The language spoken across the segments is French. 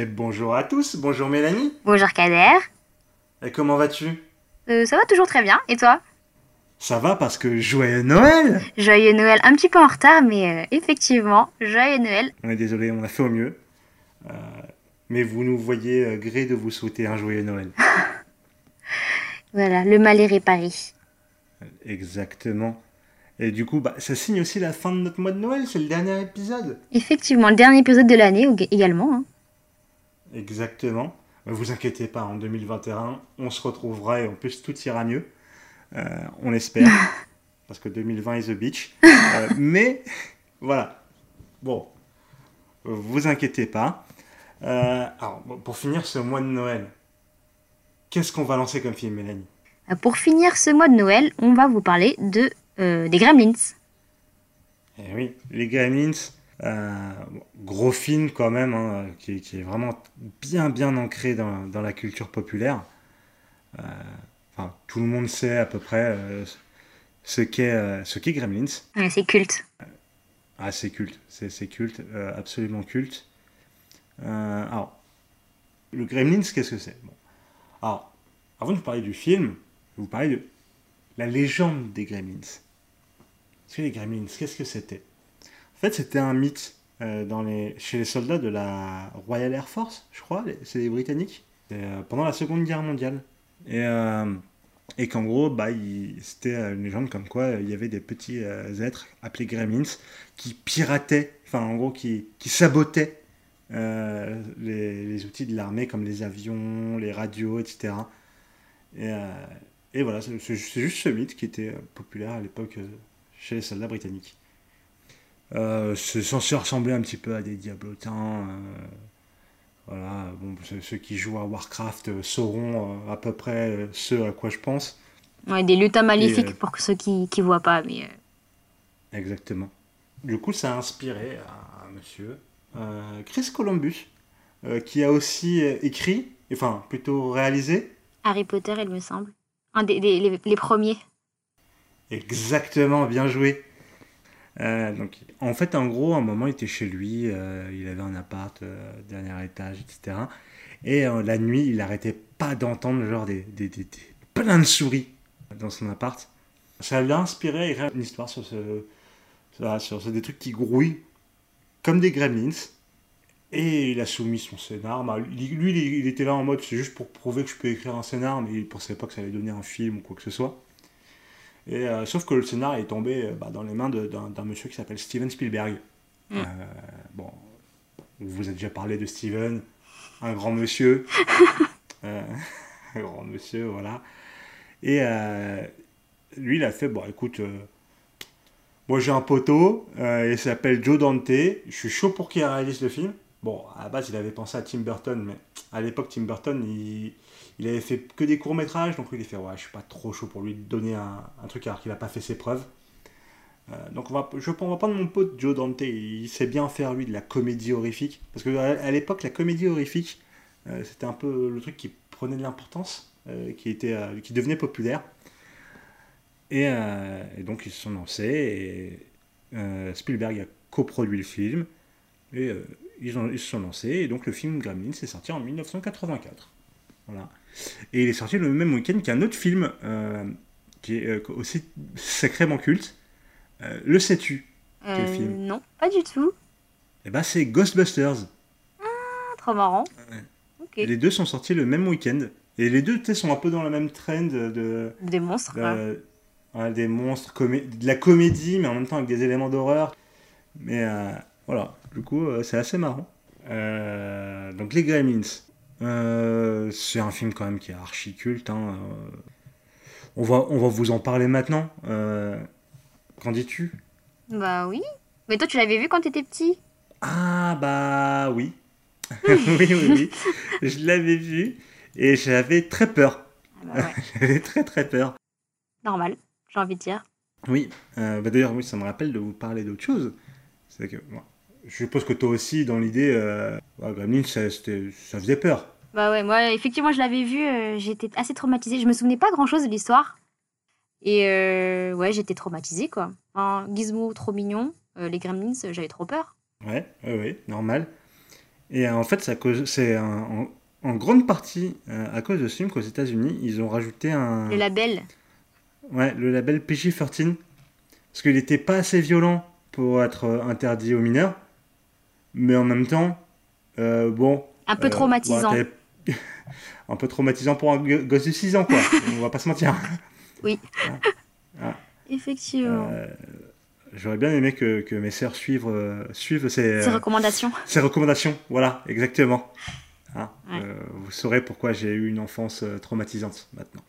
Et bonjour à tous, bonjour Mélanie. Bonjour Kader. Et comment vas-tu? Euh, ça va toujours très bien. Et toi? Ça va parce que joyeux Noël Joyeux Noël, un petit peu en retard, mais euh, effectivement, joyeux Noël. On est désolé, on a fait au mieux. Euh, mais vous nous voyez gré de vous souhaiter un joyeux Noël. Voilà, le mal est réparé. Exactement. Et du coup, bah, ça signe aussi la fin de notre mois de Noël, c'est le dernier épisode. Effectivement, le dernier épisode de l'année également. hein. Exactement. Vous inquiétez pas, en 2021, on se retrouvera et en plus tout ira mieux. Euh, on espère. parce que 2020 is a bitch. Euh, mais voilà. Bon, vous inquiétez pas. Euh, alors, pour finir ce mois de Noël, qu'est-ce qu'on va lancer comme film, Mélanie? Euh, Pour finir ce mois de Noël, on va vous parler de des Gremlins. Eh oui, les Gremlins, euh, gros film quand même, hein, qui, qui est vraiment bien bien ancré dans, dans la culture populaire. Euh, enfin, tout le monde sait à peu près euh, ce qu'est ce qu'est Gremlins. Ouais, c'est culte. Ah, c'est culte, c'est culte, absolument culte. Alors, le Gremlins, qu'est-ce que c'est? Bon. Alors, avant de vous parler du film, je vais vous parler de la légende des Gremlins. Parce que les Gremlins, qu'est-ce que c'était? En fait, c'était un mythe euh, chez les soldats de la Royal Air Force, je crois, c'est les Britanniques, euh, pendant la Seconde Guerre mondiale. Et, euh, qu'en gros, bah, c'était une légende comme quoi il y avait des petits êtres appelés Gremlins qui pirataient, enfin en gros qui, sabotaient les, outils de l'armée comme les avions, les radios, etc. Et, voilà, c'est juste ce mythe qui était populaire à l'époque chez les soldats britanniques. Euh, c'est censé ressembler un petit peu à des diablotins. euh, voilà, bon, ceux, qui jouent à Warcraft euh, sauront à peu près ce à quoi je pense. Ouais, des lutins maléfiques pour ceux qui qui voient pas. Mais Exactement. Du coup, ça a inspiré un, un monsieur, Chris Columbus, qui a aussi écrit, enfin plutôt réalisé, Harry Potter, il me semble. Un des, des- les, les premiers. exactement, bien joué. Euh, donc, en fait, en gros, à un moment, il était chez lui, euh, il avait un appart, euh, dernier étage, etc. Et la nuit, il arrêtait pas d'entendre genre des, des, des- plein de souris dans son appart. Ça l'a inspiré à une histoire sur ce, sur, des trucs qui grouillent comme des gremlins. Et il a soumis son scénar. Bah, lui, lui, il, il était là en mode c'est juste pour prouver que je peux écrire un scénar, mais il pensait pas que ça allait donner un film ou quoi que ce soit. Et, euh, sauf que le scénar est tombé euh, bah, dans les mains d'un monsieur qui s'appelle Steven Spielberg. Mm. Euh, bon, vous avez déjà parlé de Steven, un grand monsieur. Euh, un grand monsieur, voilà. Et lui, il a fait bon, écoute, moi j'ai un poteau, il s'appelle Joe Dante, je suis chaud pour qu'il réalise le film. Bon, à la base, il avait pensé à Tim Burton, mais à l'époque, Tim Burton, il, il avait fait que des courts-métrages, donc lui, il a fait, ouais, je suis pas trop chaud pour lui donner un, truc alors qu'il n'a pas fait ses preuves. Euh, donc on va, je, on va prendre mon pote Joe Dante, il sait bien faire, lui, de la comédie horrifique. Parce que à, l'époque, la comédie horrifique, euh, c'était un peu le truc qui prenait de l'importance, euh, qui, était, qui devenait populaire. Et, donc ils se sont lancés, et Spielberg a coproduit le film, et ils, se sont lancés, et donc le film Gremlins est sorti en 1984. Voilà. Et il est sorti le même week-end qu'un autre film euh, qui est euh, aussi sacrément culte, euh, Le sais-tu? Quel film? non, pas du tout. Et ben c'est Ghostbusters. Ah, trop marrant. Les deux sont sortis le même week-end. Et les deux sont un peu dans la même trend de, Des monstres, ouais, des monstres, comé- de la comédie, mais en même temps avec des éléments d'horreur. Mais euh, voilà, du coup, euh, c'est assez marrant. Euh, donc, Les Gremlins, euh, c'est un film quand même qui est archi culte. hein, euh. on, va, on va vous en parler maintenant. Euh, Qu'en dis-tu? Bah oui. Mais toi, tu l'avais vu quand t'étais petit? Ah, bah oui. oui, oui, oui. Je l'avais vu et j'avais très peur. Ah bah ouais, J'avais très, très peur. normal, j'ai envie de dire. Oui, euh, bah d'ailleurs, oui, ça me rappelle de vous parler d'autre chose. C'est que, bon, je suppose que toi aussi, dans l'idée, ouais, Gremlins, ça, ça faisait peur. Bah ouais, moi, effectivement, je l'avais vu, euh, j'étais assez traumatisée. Je me souvenais pas grand-chose de l'histoire. Et euh, ouais, j'étais traumatisée, quoi. Un gizmo trop mignon, euh, les gremlins, j'avais trop peur. Ouais, ouais, ouais, normal. Et en fait, c'est cause- en, en grande partie à cause de ce film qu'aux États-Unis, ils ont rajouté un. Le label. Ouais, le label PG-13. Parce qu'il n'était pas assez violent pour être interdit aux mineurs. Mais en même temps, euh, bon. Un peu euh, traumatisant. ouais, un peu traumatisant pour un go- gosse de 6 ans, quoi. On va pas se mentir. Effectivement. Euh, J'aurais bien aimé que, que mes sœurs suivent, euh, suivent ces, Ces recommandations. ces recommandations. Voilà, exactement. Ouais. euh, vous saurez pourquoi j'ai eu une enfance traumatisante maintenant.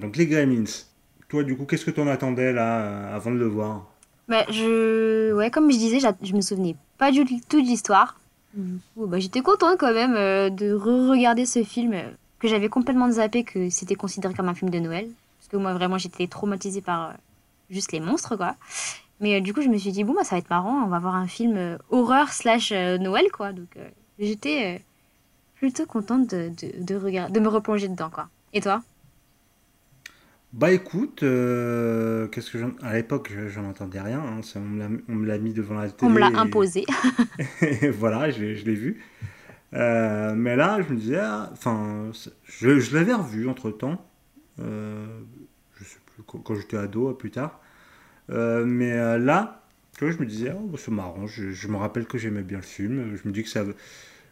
Donc les Gremlins. Toi, du coup, qu'est-ce que tu en attendais là avant de le voir? Bah, je... Ouais, comme je disais, je me souvenais pas du tout de l'histoire. Coup, bah, J'étais contente quand même euh, de re-regarder ce film euh, que j'avais complètement zappé que c'était considéré comme un film de Noël. Parce que moi, vraiment, j'étais traumatisée par euh, juste les monstres, quoi. Mais euh, du coup, je me suis dit, bon, bah, ça va être marrant, on va voir un film horreur slash Noël, quoi. Donc, j'étais plutôt contente de, de, de, de me replonger dedans, quoi. Et toi? Bah écoute, euh, qu'est-ce que j'en- à l'époque je- j'en entendais rien. hein, ça, on me l'a- mis devant la télé. On me l'a et- imposé. Et voilà, je, l'ai- je l'ai vu. Euh, mais là, je me disais, ah, enfin, je, je l'avais revu entre temps. Euh, je sais plus quand, quand j'étais ado, plus tard. Mais là, tu vois, je me disais, oh, c'est marrant. Je, je me rappelle que j'aimais bien le film. Je me dis que ça, va-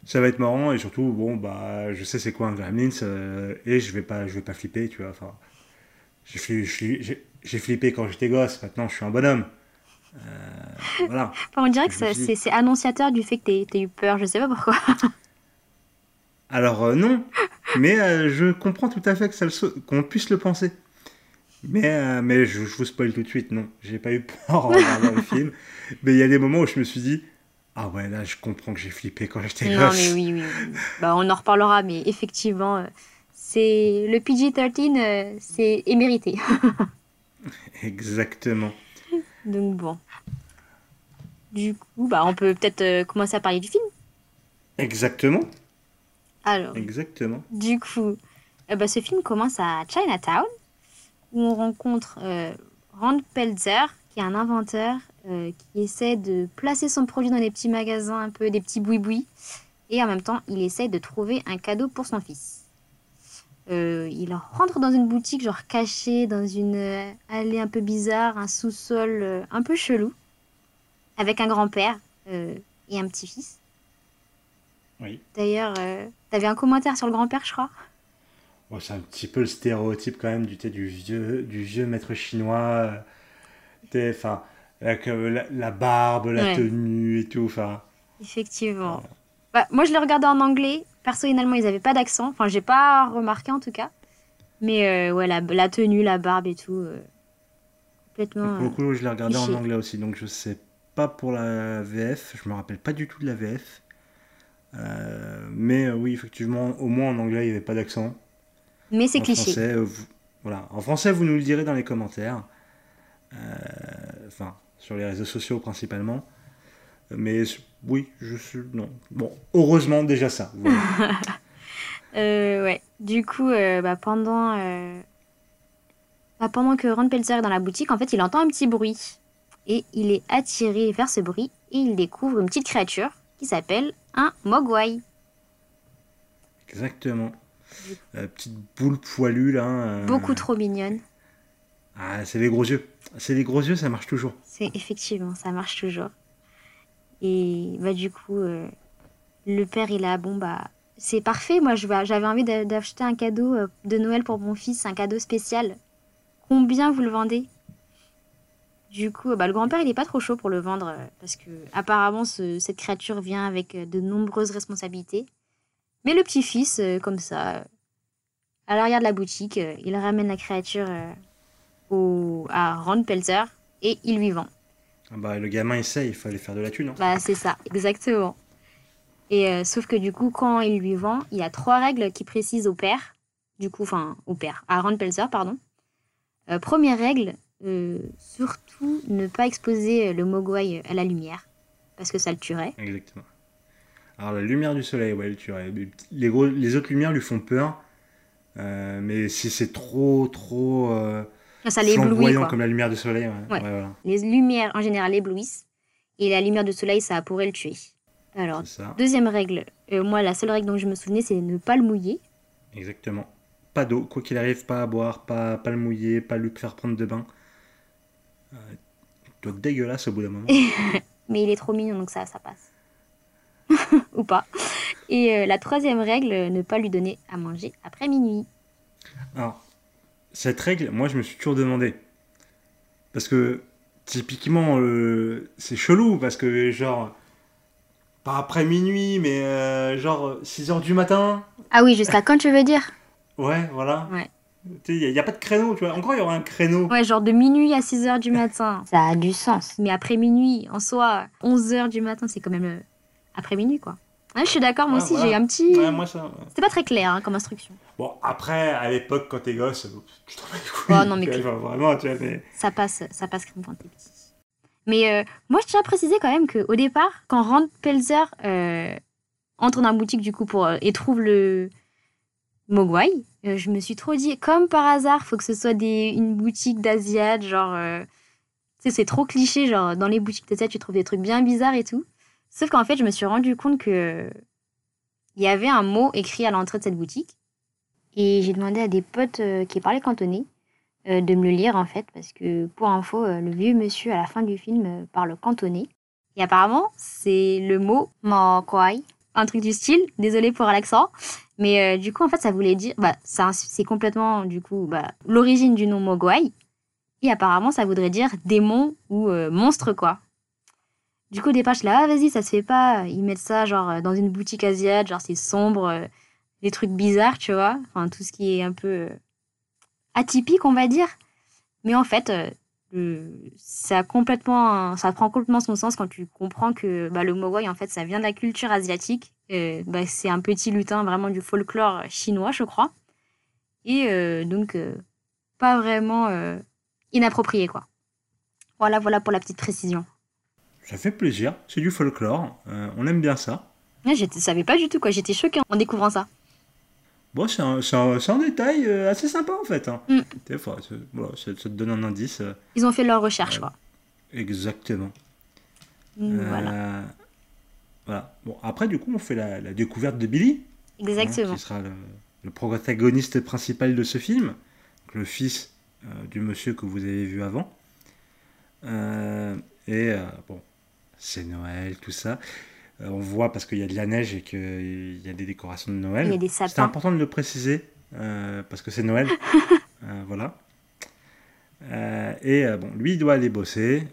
ça va être marrant et surtout, bon, bah, je sais c'est quoi un Gremlins euh, et je vais pas, je vais pas flipper, tu vois. Enfin, j'ai fli- j'ai- j'ai- j'ai flippé quand j'étais gosse. Maintenant, je suis un bonhomme. Euh, voilà. Enfin, on dirait que c'est annonciateur du fait que t'aies eu peur, je sais pas pourquoi. Alors euh, non, mais euh, je comprends tout à fait qu'on puisse le penser. Mais, mais je, je vous spoil tout de suite, non, j'ai pas eu peur en regardant le film. Mais il y a des moments où je me suis dit, ah ouais, là je comprends que j'ai flippé quand j'étais Non, gosse. mais oui, oui. oui. Bah, on en reparlera, mais effectivement, c'est le PG-13, euh, c'est est mérité. Exactement. Donc bon. Du coup, bah, on peut peut-être euh, commencer à parler du film. Exactement. Alors, Exactement. du coup, euh, bah, ce film commence à Chinatown, où on rencontre euh, Rand Pelzer, qui est un inventeur euh, qui essaie de placer son produit dans des petits magasins, un peu des petits boui-boui, et en même temps, il essaie de trouver un cadeau pour son fils. Euh, il rentre dans une boutique, genre cachée, dans une euh, allée un peu bizarre, un sous-sol euh, un peu chelou, avec un grand-père et un petit-fils. Oui. D'ailleurs, t'avais un commentaire sur le grand-père, je crois? Bon, c'est un petit peu le stéréotype quand même du, du, vieux, du vieux maître chinois. Enfin, avec la, la barbe, la Ouais. tenue et tout. Enfin, Effectivement. Bah, moi, je l'ai regardé en anglais. Personnellement, ils n'avaient pas d'accent. Enfin, j'ai pas remarqué en tout cas. Mais euh, ouais, la, la tenue, la barbe et tout. euh, complètement. Pour le coup, je l'ai regardé en anglais aussi, donc je sais pas pour la VF, je me rappelle pas du tout de la VF. Euh, mais euh, oui, effectivement, au moins en anglais, il n'y avait pas d'accent. Mais c'est cliché. français, vous- voilà. En français, vous nous le direz dans les commentaires. Enfin, sur les réseaux sociaux principalement. Mais oui, je suis. Non. Bon, heureusement, déjà ça. Voilà. Euh, ouais. Du coup, euh, bah, pendant, euh, bah, pendant que Ron Pelzer est dans la boutique, en fait, il entend un petit bruit. Et il est attiré vers ce bruit et il découvre une petite créature qui s'appelle un Mogwai. Exactement. Petite boule poilue là. euh, Beaucoup trop mignonne. Ah, c'est les gros yeux. C'est les gros yeux, ça marche toujours. C'est effectivement, ça marche toujours. Et bah du coup, euh, le père il a bon bah c'est parfait. Moi j'avais envie d'a- d'acheter un cadeau euh, de Noël pour mon fils, un cadeau spécial. Combien vous le vendez? Du coup, bah, le grand-père il est pas trop chaud pour le vendre euh, parce que apparemment ce- cette créature vient avec de nombreuses responsabilités. Mais le petit-fils, comme ça, à l'arrière de la boutique, il ramène la créature au, à Ron Pelzer et il lui vend. Ah bah, le gamin essaye, il fallait faire de la thune. hein. Bah, c'est ça, exactement. Et euh, sauf que du coup, quand il lui vend, il y a trois règles qui précisent au père, du coup, enfin, au père, à Ron Pelzer, pardon. Euh, première règle, euh, surtout ne pas exposer le Mogwai à la lumière, parce que ça le tuerait. Exactement. Alors, la lumière du soleil, ouais, tu vois, les, gros, les autres lumières lui font peur. mais si c'est trop, trop Ça l'éblouit, comme la lumière du soleil, ouais, Ouais. ouais, voilà. Les lumières, en général, éblouissent. Et la lumière du soleil, ça pourrait le tuer. Alors, deuxième règle. Euh, moi, la seule règle dont je me souvenais, c'est ne pas le mouiller. Exactement. Pas d'eau, quoi qu'il arrive, pas à boire, pas, pas le mouiller, pas lui faire prendre de bain. Euh, doit être dégueulasse au bout d'un moment. Mais il est trop mignon, donc ça, ça passe. Ou pas. Et euh, la troisième règle, ne pas lui donner à manger après minuit. Alors, cette règle, moi, je me suis toujours demandé. Parce que, typiquement, euh, c'est chelou, parce que, genre, pas après minuit, mais euh, genre 6 heures du matin. Ah oui, jusqu'à quand tu veux dire? Ouais, voilà. Ouais. Tu sais, il n'y a, pas de créneau, tu vois. Encore, il y aura un créneau. Ouais, genre de minuit à 6 heures du matin. Ça a du sens. Mais après minuit, en soi, 11 heures du matin, c'est quand même euh, après minuit, quoi. Ouais, je suis d'accord, moi Ouais, aussi, voilà. j'ai un petit... Ouais, moi, ça. ouais. C'était pas très clair hein, comme instruction. Bon, après, à l'époque, quand t'es gosse, tu couilles. Oh, non, mais genre, vraiment, tu vois, mais... Ça passe, ça passe crème quand t'es petit. Mais euh, moi, je tiens à préciser quand même qu'au départ, quand Rand Pelzer euh, entre dans la boutique du coup pour, euh, et trouve le Mogwai, je me suis trop dit, comme par hasard, faut que ce soit des, une boutique d'Asiate, genre... tu sais, c'est trop cliché, genre dans les boutiques d'Asiate, tu trouves des trucs bien bizarres et tout. Sauf qu'en fait, je me suis rendu compte que il y avait un mot écrit à l'entrée de cette boutique. Et j'ai demandé à des potes euh, qui parlaient cantonais euh, de me le lire en fait, parce que pour info, euh, le vieux monsieur à la fin du film parle cantonais. Et apparemment, c'est le mot Mokwai, un truc du style, désolé pour l'accent, mais du coup, en fait, ça voulait dire, bah, c'est complètement, du coup, bah, l'origine du nom Mogwai, et apparemment, ça voudrait dire démon ou monstre, quoi. Du coup, au départ, je suis là, ah, vas-y, ça se fait pas, ils mettent ça, genre, euh, dans une boutique asiatique, genre, c'est sombre, euh, des trucs bizarres, tu vois, enfin, tout ce qui est un peu euh, atypique, on va dire. Mais en fait, ça, complètement, ça prend complètement son sens quand tu comprends que bah, le mogwai, en fait, ça vient de la culture asiatique. Euh, bah, c'est un petit lutin vraiment du folklore chinois, je crois. Et euh, donc, pas vraiment inapproprié, quoi. Voilà, voilà pour la petite précision. Ça fait plaisir, c'est du folklore, euh, on aime bien ça. Ouais, Je ne savais pas du tout, quoi. J'étais choquée en découvrant ça. Bon, c'est un, détail euh, assez sympa en fait. hein. Mm. Des fois, voilà, ça, te donne un indice. euh, Ils ont fait leur recherche, quoi. exactement. Euh, Voilà, voilà. Bon, après, du coup, on fait la, la découverte de Billy, hein, exactement. qui sera le, le protagoniste principal de ce film, donc le fils du monsieur que vous avez vu avant. Et bon, c'est Noël, tout ça. Euh, on voit parce qu'il y a de la neige et qu'il y a des décorations de Noël. Il y a des sapins. important de le préciser euh, parce que c'est Noël. Euh, voilà. Et bon, lui, il doit aller bosser.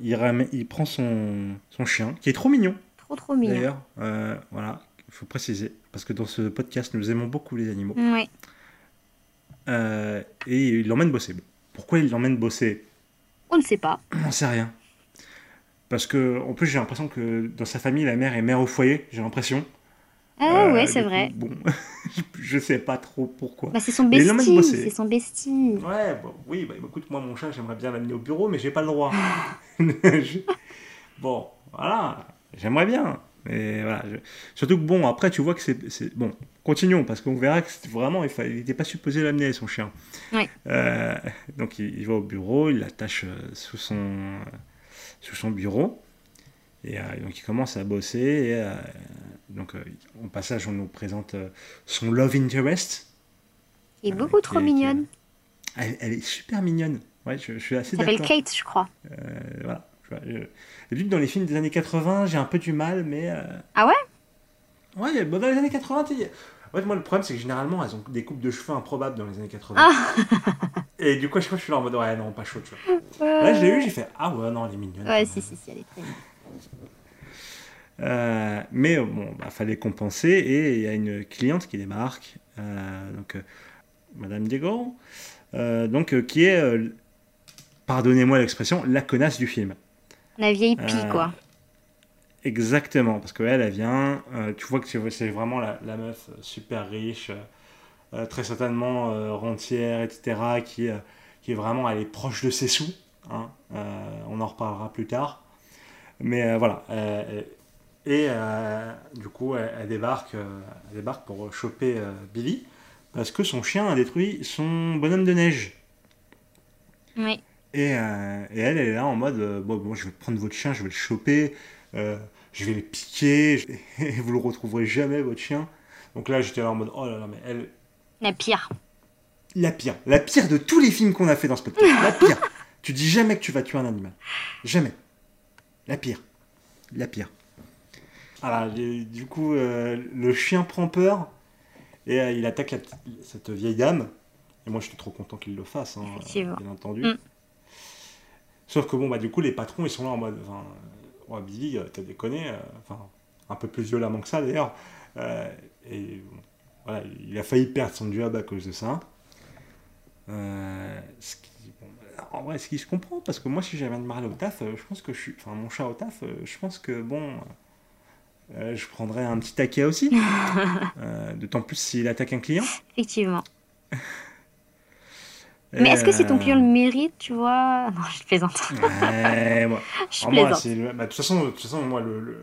Il, ramène- il prend son, son chien, qui est trop mignon, Trop, trop mignon. d'ailleurs. Voilà, il faut préciser. Parce que dans ce podcast, nous aimons beaucoup les animaux. Euh, et il l'emmène bosser. Pourquoi il l'emmène bosser? On ne sait pas. On n'en sait rien. Parce que, en plus, j'ai l'impression que dans sa famille, la mère est mère au foyer, j'ai l'impression. Ah Euh, ouais, du c'est vrai. Bon, je sais pas trop pourquoi. Bah, c'est son bestie. C'est son bestie. Ouais, bon, oui, bah, écoute, moi, mon chat, j'aimerais bien l'amener au bureau, mais j'ai pas le droit. Je- Bon, voilà, j'aimerais bien. Mais voilà, je- surtout que bon, après, tu vois que c'est. c'est- Bon, continuons, parce qu'on verra que vraiment. Il n'était pas supposé l'amener, son chien. Ouais. Euh, donc, il, il va au bureau, il l'attache euh, sous son, euh, sous son bureau. Et euh, donc, il commence à bosser. Et euh, donc, euh, au passage, on nous présente euh, son love interest. Il est Euh, beaucoup trop qui qui mignonne. Elle, elle est super mignonne. Ouais, je, je suis assez Elle s'appelle d'accord. Kate, je crois. Euh, voilà. D'habitude, dans les films des années 80, j'ai un peu du mal, mais. euh, Ah ouais? Ouais, bon, dans les années 80, tu sais, en fait, moi, le problème, c'est que généralement, elles ont des coupes de cheveux improbables dans les années 80. Ah. Et du coup, à chaque fois, je suis là en mode, ouais, non, pas chaud, tu vois. Là, je l'ai eu, j'ai fait, ah ouais, non, elle est mignonne. Ouais, si, si, si, elle est très mignonne. Euh, mais euh, bon, bah, fallait compenser et il y a une cliente qui démarque, euh, donc euh, Madame Diego, euh, donc qui est, pardonnez-moi l'expression, la connasse du film. La vieille pie, quoi. Exactement, parce qu'elle, elle vient, euh, tu vois que c'est vraiment la, la meuf euh, super riche, euh, très certainement euh, rentière, etc., qui, qui est vraiment, elle est proche de ses sous, hein, on en reparlera plus tard. Mais voilà, et du coup, elle, elle débarque, elle débarque pour choper Billy, parce que son chien a détruit son bonhomme de neige. Oui. Et, et elle, elle est là en mode bon, bon, je vais prendre votre chien, je vais le choper. euh, je vais le piquer, et vous le retrouverez jamais, votre chien. Donc là, j'étais là en mode, oh là là, mais elle. La pire. La pire. La pire de tous les films qu'on a fait dans ce podcast. La pire. tu dis jamais que tu vas tuer un animal. Jamais. La pire. La pire. Voilà, du coup, euh, le chien prend peur et euh, il attaque cette vieille dame. Et moi, je suis trop content qu'il le fasse, hein, bien entendu. Mm. Sauf que bon, bah, du coup, les patrons, ils sont là en mode. Ouais, Billy, t'as déconné. Enfin, un peu plus violemment que ça d'ailleurs. et voilà, il a failli perdre son job à cause de ça. Euh, ce qui, en vrai, ce qui se comprend, parce que moi, si j'avais un mal au taf, euh, je pense que je suis. Enfin, mon chat au taf, euh, je pense que bon. je prendrais un petit taquet aussi. D'autant plus s'il attaque un client. Effectivement. Mais est-ce que si ton client le mérite, tu vois? Non, je plaisante. Ouais, moi. je plaisante. Bah, de, toute façon, de toute façon, moi, le,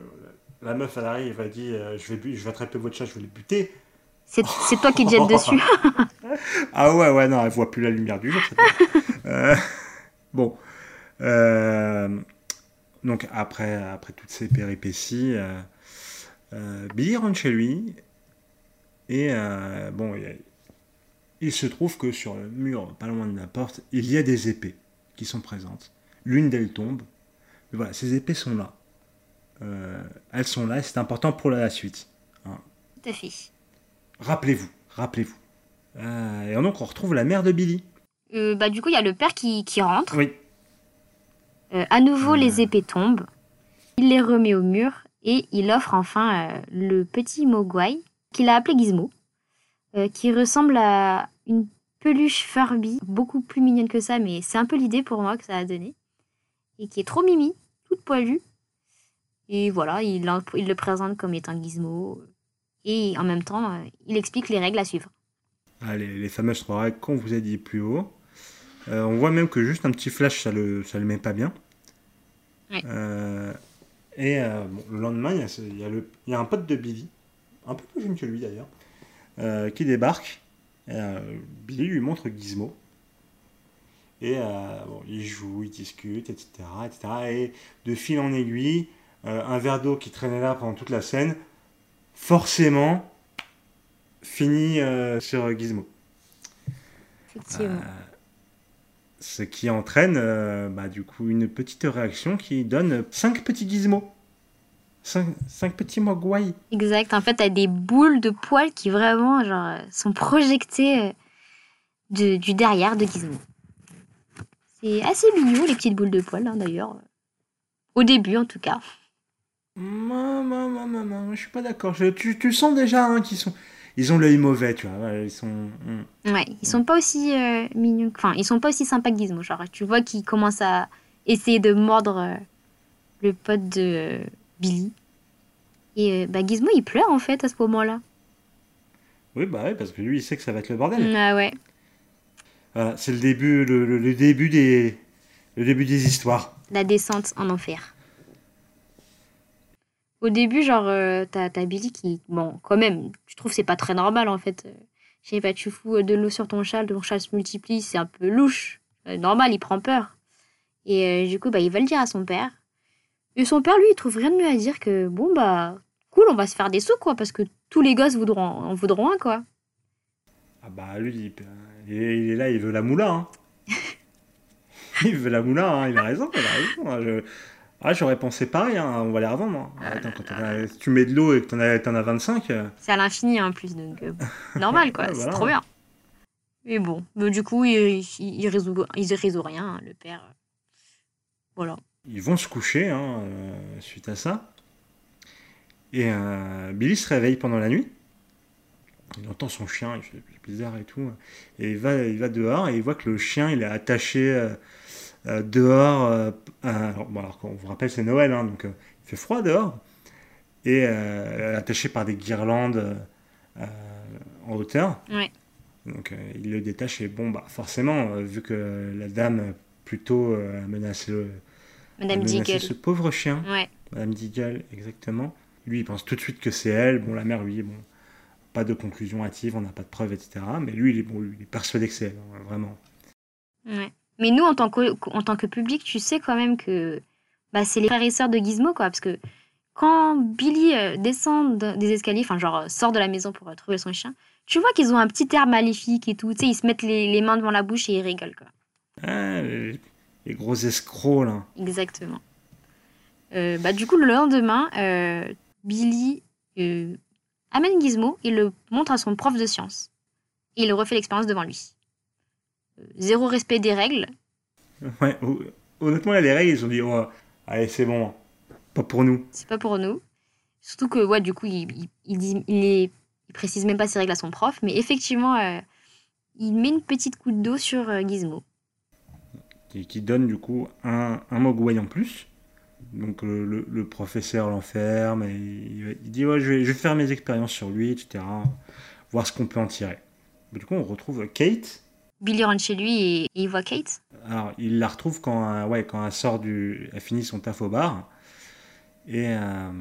la meuf, elle arrive, elle dit je, vais, je vais attraper votre chat, je vais le buter. C'est toi qui te jettes dessus. ah ouais, ouais, non, elle voit plus la lumière du jour. Euh, bon. Euh, donc après, après toutes ces péripéties, euh, Billy rentre chez lui. Et bon, il, se trouve que sur le mur, pas loin de la porte, il y a des épées qui sont présentes. L'une d'elles tombe. voilà, ces épées sont là. elles sont là et c'est important pour la suite. Hein. Tout à fait. Rappelez-vous, rappelez-vous. Euh, et donc on retrouve la mère de Billy. Euh, bah, du coup, il y a le père qui, rentre. Oui. Euh, à nouveau, les épées tombent. Il les remet au mur et il offre enfin le petit Mogwai qu'il a appelé Gizmo, qui ressemble à une peluche Furby, beaucoup plus mignonne que ça, mais c'est un peu l'idée pour moi que ça a donné. Et qui est trop mimi, toute poilue. Et voilà, il, il le présente comme étant Gizmo et en même temps, euh, il explique les règles à suivre. Ah, les, fameuses trois règles qu'on vous a dit plus haut. Euh, on voit même que juste un petit flash, ça le, ça le met pas bien. Euh, et le lendemain, il y, a, il, y a un pote de Billy, un peu plus jeune que lui d'ailleurs, qui débarque. Billy lui montre Gizmo. Et bon, il joue, il discute, etc., etc. Et de fil en aiguille, un verre d'eau qui traînait là pendant toute la scène forcément fini euh, sur Gizmo. Effectivement. Euh, ce qui entraîne euh, bah, du coup une petite réaction qui donne 5 petits gizmos. 5, petits mogwai. Exact, en fait, t'as des boules de poils qui vraiment genre, sont projetées du derrière de Gizmo. C'est assez mignon, les petites boules de poils, hein, d'ailleurs. Au début, en tout cas. Maman, maman, maman, je suis pas d'accord. Tu, tu sens déjà hein, qu'ils sont. Ils ont l'œil mauvais, tu vois. Ils sont. Hmm. Ouais, ils sont pas aussi euh, mignons. Enfin, ils sont pas aussi sympas que Gizmo. Genre, tu vois qu'ils commencent à essayer de mordre euh, le pote de euh, Billy. Et bah, Gizmo, il pleure en fait à ce moment-là. Oui, bah ouais, parce que lui, il sait que ça va être le bordel. Ah ouais. Voilà, c'est le début, le, le, début des, le début des histoires. La descente en enfer. Au début, genre, euh, t'as, Billy qui. Bon, quand même, je trouve que c'est pas très normal en fait. Je sais pas, tu fous de l'eau sur ton châle, ton châle se multiplie, c'est un peu louche. Euh, normal, il prend peur. Et euh, du coup, bah, il va le dire à son père. Et son père, lui, il trouve rien de mieux à dire que bon, bah, cool, on va se faire des sous, quoi, parce que tous les gosses voudront, en voudront un, quoi. Ah bah, lui, il, est là, il veut la moula, hein. il veut la moula, hein, il a raison, il a raison. Hein, je... Ah, j'aurais pensé pareil, hein, on va les revendre. Hein. Ah Attends, quand tu mets de l'eau et que t'en as, en as 25. Euh. C'est à l'infini en plus, donc euh, normal quoi, c'est trop bien. Mais bon, mais du coup, il, il, résout, il résout rien, hein, le père. Voilà. Ils vont se coucher hein, euh, suite à ça. Et Billy se réveille pendant la nuit. Il entend son chien, il fait bizarre et tout. Et il va, il va dehors et il voit que le chien il est attaché euh, dehors, euh, alors, bon, alors, on vous rappelle, c'est Noël, hein, donc euh, il fait froid dehors, et attaché par des guirlandes en hauteur. Donc il le détache et bon, bah, forcément, vu que la dame plutôt menace le, Madame Deagle. ce pauvre chien. Ouais. Madame Deagle, exactement. Lui, il pense tout de suite que c'est elle. Bon, la mère, lui, bon, pas de conclusion hâtive, on n'a pas de preuves, etc. Mais lui, il est, bon, il est persuadé que c'est elle, hein, vraiment. Ouais. Mais nous, en tant que, en tant que public, tu sais quand même que bah, c'est les frères et sœurs de Gizmo, quoi. Parce que quand Billy euh, descend de- des escaliers, enfin genre euh, sort de la maison pour euh, trouver son chien, tu vois qu'ils ont un petit air maléfique et tout. Tu sais, ils se mettent les, les mains devant la bouche et ils rigolent quoi. Ah, les, gros escrocs, là. Exactement. Euh, bah, du coup, le lendemain, euh, Billy euh, amène Gizmo et le montre à son prof de sciences. Et il refait l'expérience devant lui. Zéro respect des règles. Ouais, hon- honnêtement, là, les règles, ils ont dit, oh, allez, c'est bon, pas pour nous. C'est pas pour nous. Surtout que, ouais, du coup, il, il, il dit, il, est- il précise même pas ses règles à son prof. Mais effectivement, il met une petite goutte d'eau sur Gizmo. Qui, qui donne, du coup, un, un mogwai en plus. Donc, le, le- le professeur l'enferme et il, il dit, ouais, je vais, je vais faire mes expériences sur lui, etc. Voir ce qu'on peut en tirer. Mais du coup, on retrouve Kate. Billy rentre chez lui et, et il voit Kate. Alors, il la retrouve quand, euh, ouais, quand elle sort du. Elle finit son taf au bar. Et euh,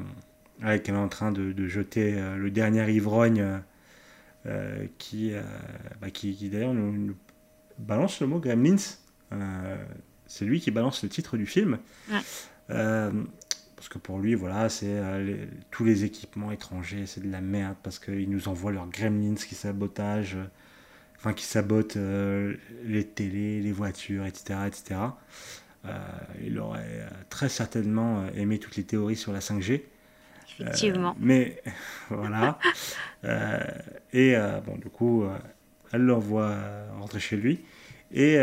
ouais, qu'elle est en train de, de jeter euh, le dernier ivrogne euh, euh, qui, euh, bah, qui, qui d'ailleurs nous, nous balance le mot Gremlins. Euh, c'est lui qui balance le titre du film. Ouais. Euh, parce que pour lui, voilà, c'est euh, les- tous les équipements étrangers, c'est de la merde parce qu'ils nous envoient leurs gremlins qui sabotage, euh, enfin qui sabotent euh, les télés, les voitures, etc., etc. Il aurait très certainement aimé toutes les théories sur la 5G. Effectivement. Mais voilà. Et bon, du coup, elle l'envoie rentrer chez lui. Et,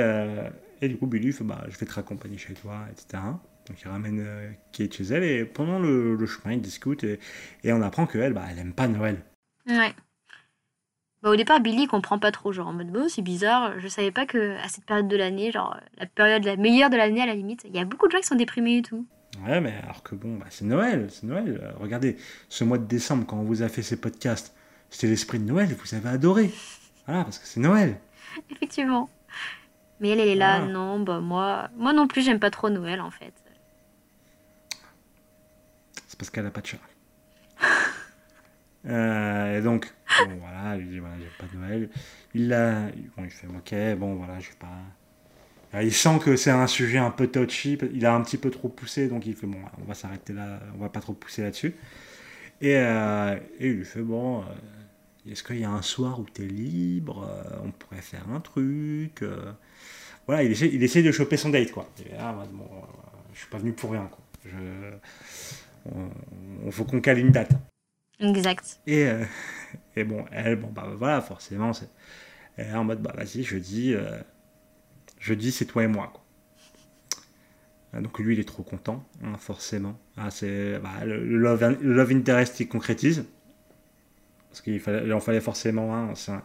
et du coup, Billy fait bah, Je vais te raccompagner chez toi, etc. Donc il ramène euh, Kate chez elle. Et pendant le, le chemin, ils discutent. Et, et on apprend qu'elle, bah, elle aime pas Noël. Ouais. Bah, au départ, Billy il comprend pas trop, genre en mode bon, c'est bizarre, je savais pas que à cette période de l'année, genre la période la meilleure de l'année à la limite, il y a beaucoup de gens qui sont déprimés et tout. Ouais, mais alors que bon, bah, c'est Noël, c'est Noël. Euh, regardez, ce mois de décembre, quand on vous a fait ces podcasts, c'était l'esprit de Noël, vous avez adoré. Voilà, parce que c'est Noël. Effectivement. Mais elle, elle est là, Voilà. non, bah moi, moi non plus, j'aime pas trop Noël en fait. C'est parce qu'elle a pas de chat. Euh, et donc, bon, voilà, il dit voilà, j'ai pas de Noël. Il l'a, bon, il fait ok, bon voilà, je vais pas. Il sent que c'est un sujet un peu touchy, il a un petit peu trop poussé, donc il fait bon, on va s'arrêter là, on va pas trop pousser là-dessus. Et, euh, et il lui fait bon, euh, est-ce qu'il y a un soir où tu es libre On pourrait faire un truc. Voilà, il essaie, il essaie de choper son date, quoi. En mode, bon, euh, je suis pas venu pour rien, quoi. Je, on, on faut qu'on cale une date. Exact. Et, euh, et bon, elle, bon, bah voilà, forcément, c'est, elle est en mode, bah vas-y, jeudi, euh, jeudi, c'est toi et moi, quoi. Ah, Donc lui, il est trop content, hein, forcément. Ah, c'est, bah, le, love, le love interest, il concrétise. Parce qu'il fallait, il en fallait forcément. C'est un,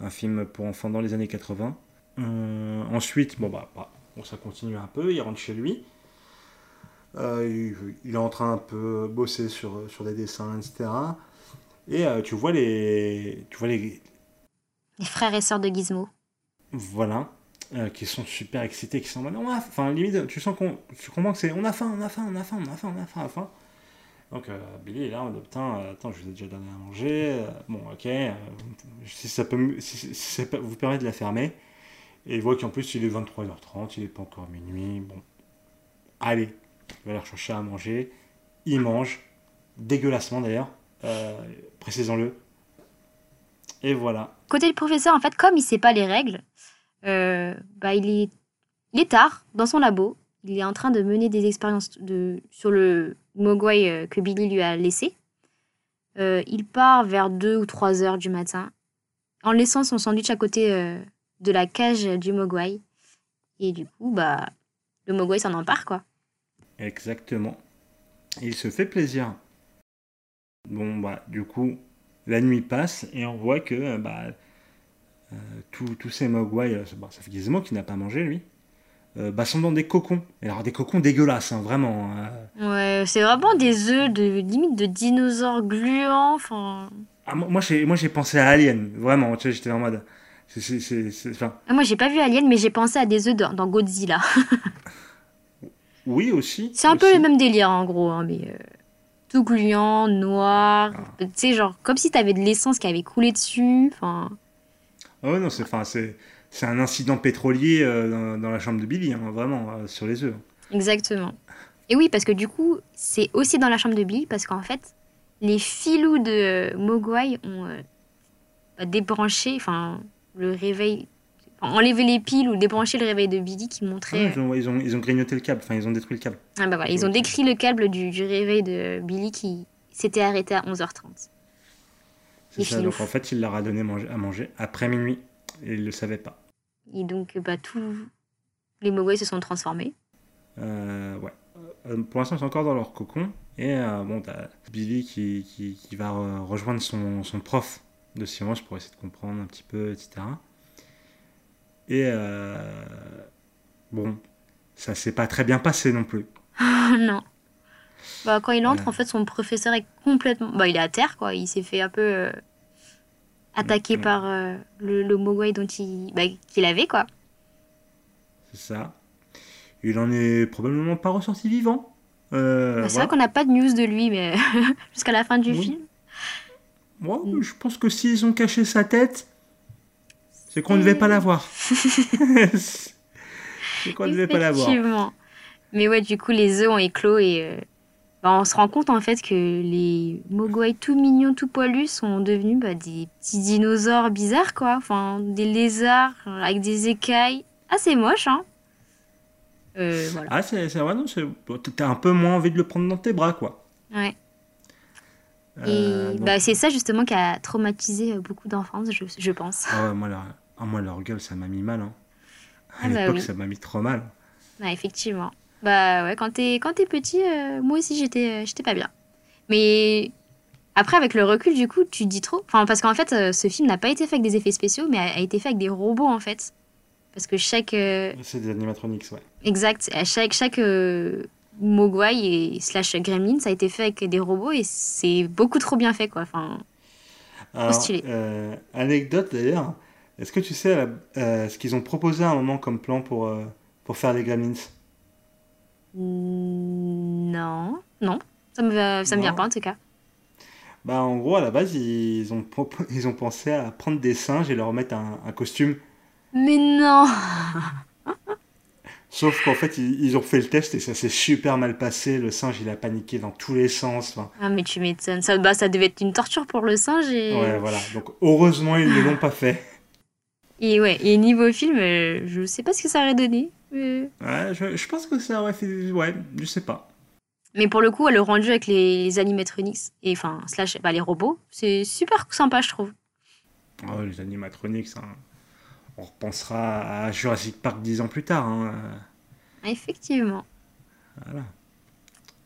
un film pour enfants dans les années 80. Euh, ensuite, bon, bah, bah, bon, ça continue un peu, il rentre chez lui. Euh, il, est en train un peu bosser sur, sur des dessins, etc. Et euh, tu vois les. Tu vois les. Les frères et sœurs de Gizmo. Voilà. qui sont super excités, qui sont Enfin, limite, tu sens qu'on. Tu comprends que c'est. On a faim, on a faim, on a faim, on a faim, on a faim, on a faim. Donc, euh, Billy est là en mode, putain, euh, attends, je vous ai déjà donné à manger. euh, bon, ok. si ça peut, si ça peut vous permet de la fermer. Et il voit qu'en plus, il est 23h30, il est pas encore minuit. Bon. Allez, il va leur chercher à manger. Il mange. Dégueulassement d'ailleurs. Euh, Précisons-le. Et voilà. Côté du professeur, en fait, comme il sait pas les règles, euh, bah, il, est, il est tard dans son labo. Il est en train de mener des expériences de, sur le Mogwai euh, que Billy lui a laissé. Euh, il part vers 2 ou 3 heures du matin en laissant son sandwich à côté de la cage du Mogwai. Et du coup, bah, le Mogwai s'en empare, quoi. Exactement. Il se fait plaisir. Bon, bah, du coup, la nuit passe et on voit que euh, bah, euh, tous ces mogwai, euh, bah, ça fait quasiment qu'il n'a pas mangé lui, euh, bah, sont dans des cocons. Et alors, des cocons dégueulasses, hein, vraiment. hein. Ouais, c'est vraiment des œufs de limite de dinosaures gluants. Enfin, Ah, moi, moi, j'ai pensé à Alien, vraiment. Tu sais, j'étais en mode. Ah, moi j'ai pas vu Alien, mais j'ai pensé à des œufs dans, dans Godzilla. oui, aussi. C'est un peu le même délire en gros, hein, mais euh, tout gluant, noir. Ah. Tu sais, genre comme si t'avais de l'essence qui avait coulé dessus. Enfin, ouais, non, c'est un incident pétrolier euh, dans, dans la chambre de Billy, hein, vraiment, euh, sur les œufs. exactement. Et oui, parce que du coup, c'est aussi dans la chambre de Billy, parce qu'en fait, les filous de Mogwai ont bah, débranché, enfin, le réveil, enlevé les piles ou débranché le réveil de Billy qui montrait. Ils, ont, ils, ont, ils ont grignoté le câble, enfin ils ont détruit le câble. Ah bah voilà, ils ont décrit le câble du, du réveil de Billy qui s'était arrêté à 11h30. C'est ça, donc en fait il leur a donné manger- à manger après minuit et ils le savaient pas. Et donc, bah, tous les Mogwai se sont transformés. Euh, ouais. Euh, pour l'instant, ils sont encore dans leur cocon. Et euh, bon, t'as Billy qui, qui, qui va re- rejoindre son, son prof de sciences pour essayer de comprendre un petit peu, etc. Et euh, bon, ça s'est pas très bien passé non plus. non. Bah, quand il entre, Ouais. en fait, son professeur est complètement. Bah, il est à terre, quoi. Il s'est fait un peu euh, attaquer par euh, le, le Mogwai dont il. Bah, qu'il avait, quoi. C'est ça. Il en est probablement pas ressorti vivant. Euh, Bah, c'est voilà. vrai qu'on n'a pas de news de lui, mais jusqu'à la fin du Oui. film. Moi, Mm. je pense que s'ils ont caché sa tête, c'est qu'on ne devait pas la voir. c'est qu'on ne devait pas la voir. Effectivement. Mais ouais, du coup, les œufs ont éclos et euh, bah, on se rend compte en fait que les Mogwai tout mignons, tout poilus sont devenus bah, des petits dinosaures bizarres, quoi. Enfin, des lézards avec des écailles. Assez moche, hein. Euh, voilà. Ah, c'est c'est- ouais, non, c'est- t'as un peu moins envie de le prendre dans tes bras, quoi. Ouais. Euh, Et donc- bah, c'est ça justement qui a traumatisé euh, beaucoup d'enfants, je, je pense. Ah ouais, moi, leur, ah, moi, leur gueule, ça m'a mis mal. Hein. À Ah bah l'époque, oui. ça m'a mis trop mal. Ouais, effectivement. Bah ouais, quand t'es quand t'es petit, euh, moi aussi j'étais euh, j'étais pas bien. Mais après avec le recul du coup, tu te dis trop. Enfin parce qu'en fait euh, ce film n'a pas été fait avec des effets spéciaux, mais a, a été fait avec des robots en fait. Parce que chaque euh, C'est des animatronics, ouais. exact, à chaque chaque euh, Mogwai et slash Gremlin, ça a été fait avec des robots et c'est beaucoup trop bien fait quoi. Enfin Alors, stylé. euh, anecdote d'ailleurs, est-ce que tu sais la- euh, ce qu'ils ont proposé à un moment comme plan pour, euh, pour faire les Gremlins? Non, non, ça me ça me vient pas en tout cas. Bah, en gros, à la base, ils ont, ils ont pensé à prendre des singes et leur mettre un, un costume. Mais non. Sauf qu'en fait, ils, ils ont fait le test et ça s'est super mal passé. Le singe, il a paniqué dans tous les sens. Enfin, Ah mais tu m'étonnes. Ça bah ça devait être une torture pour le singe et ouais, voilà. Donc, heureusement, ils ne l'ont pas fait. Et ouais, et niveau film, euh, je sais pas ce que ça aurait donné. Mais, Ouais, je, je pense que ça aurait fait. Ouais, je sais pas. mais pour le coup, le rendu avec les animatronics, et enfin, slash, bah, les robots, c'est super sympa, je trouve. Oh, les animatronics, hein. On repensera à Jurassic Park dix ans plus tard. hein. Effectivement. Voilà.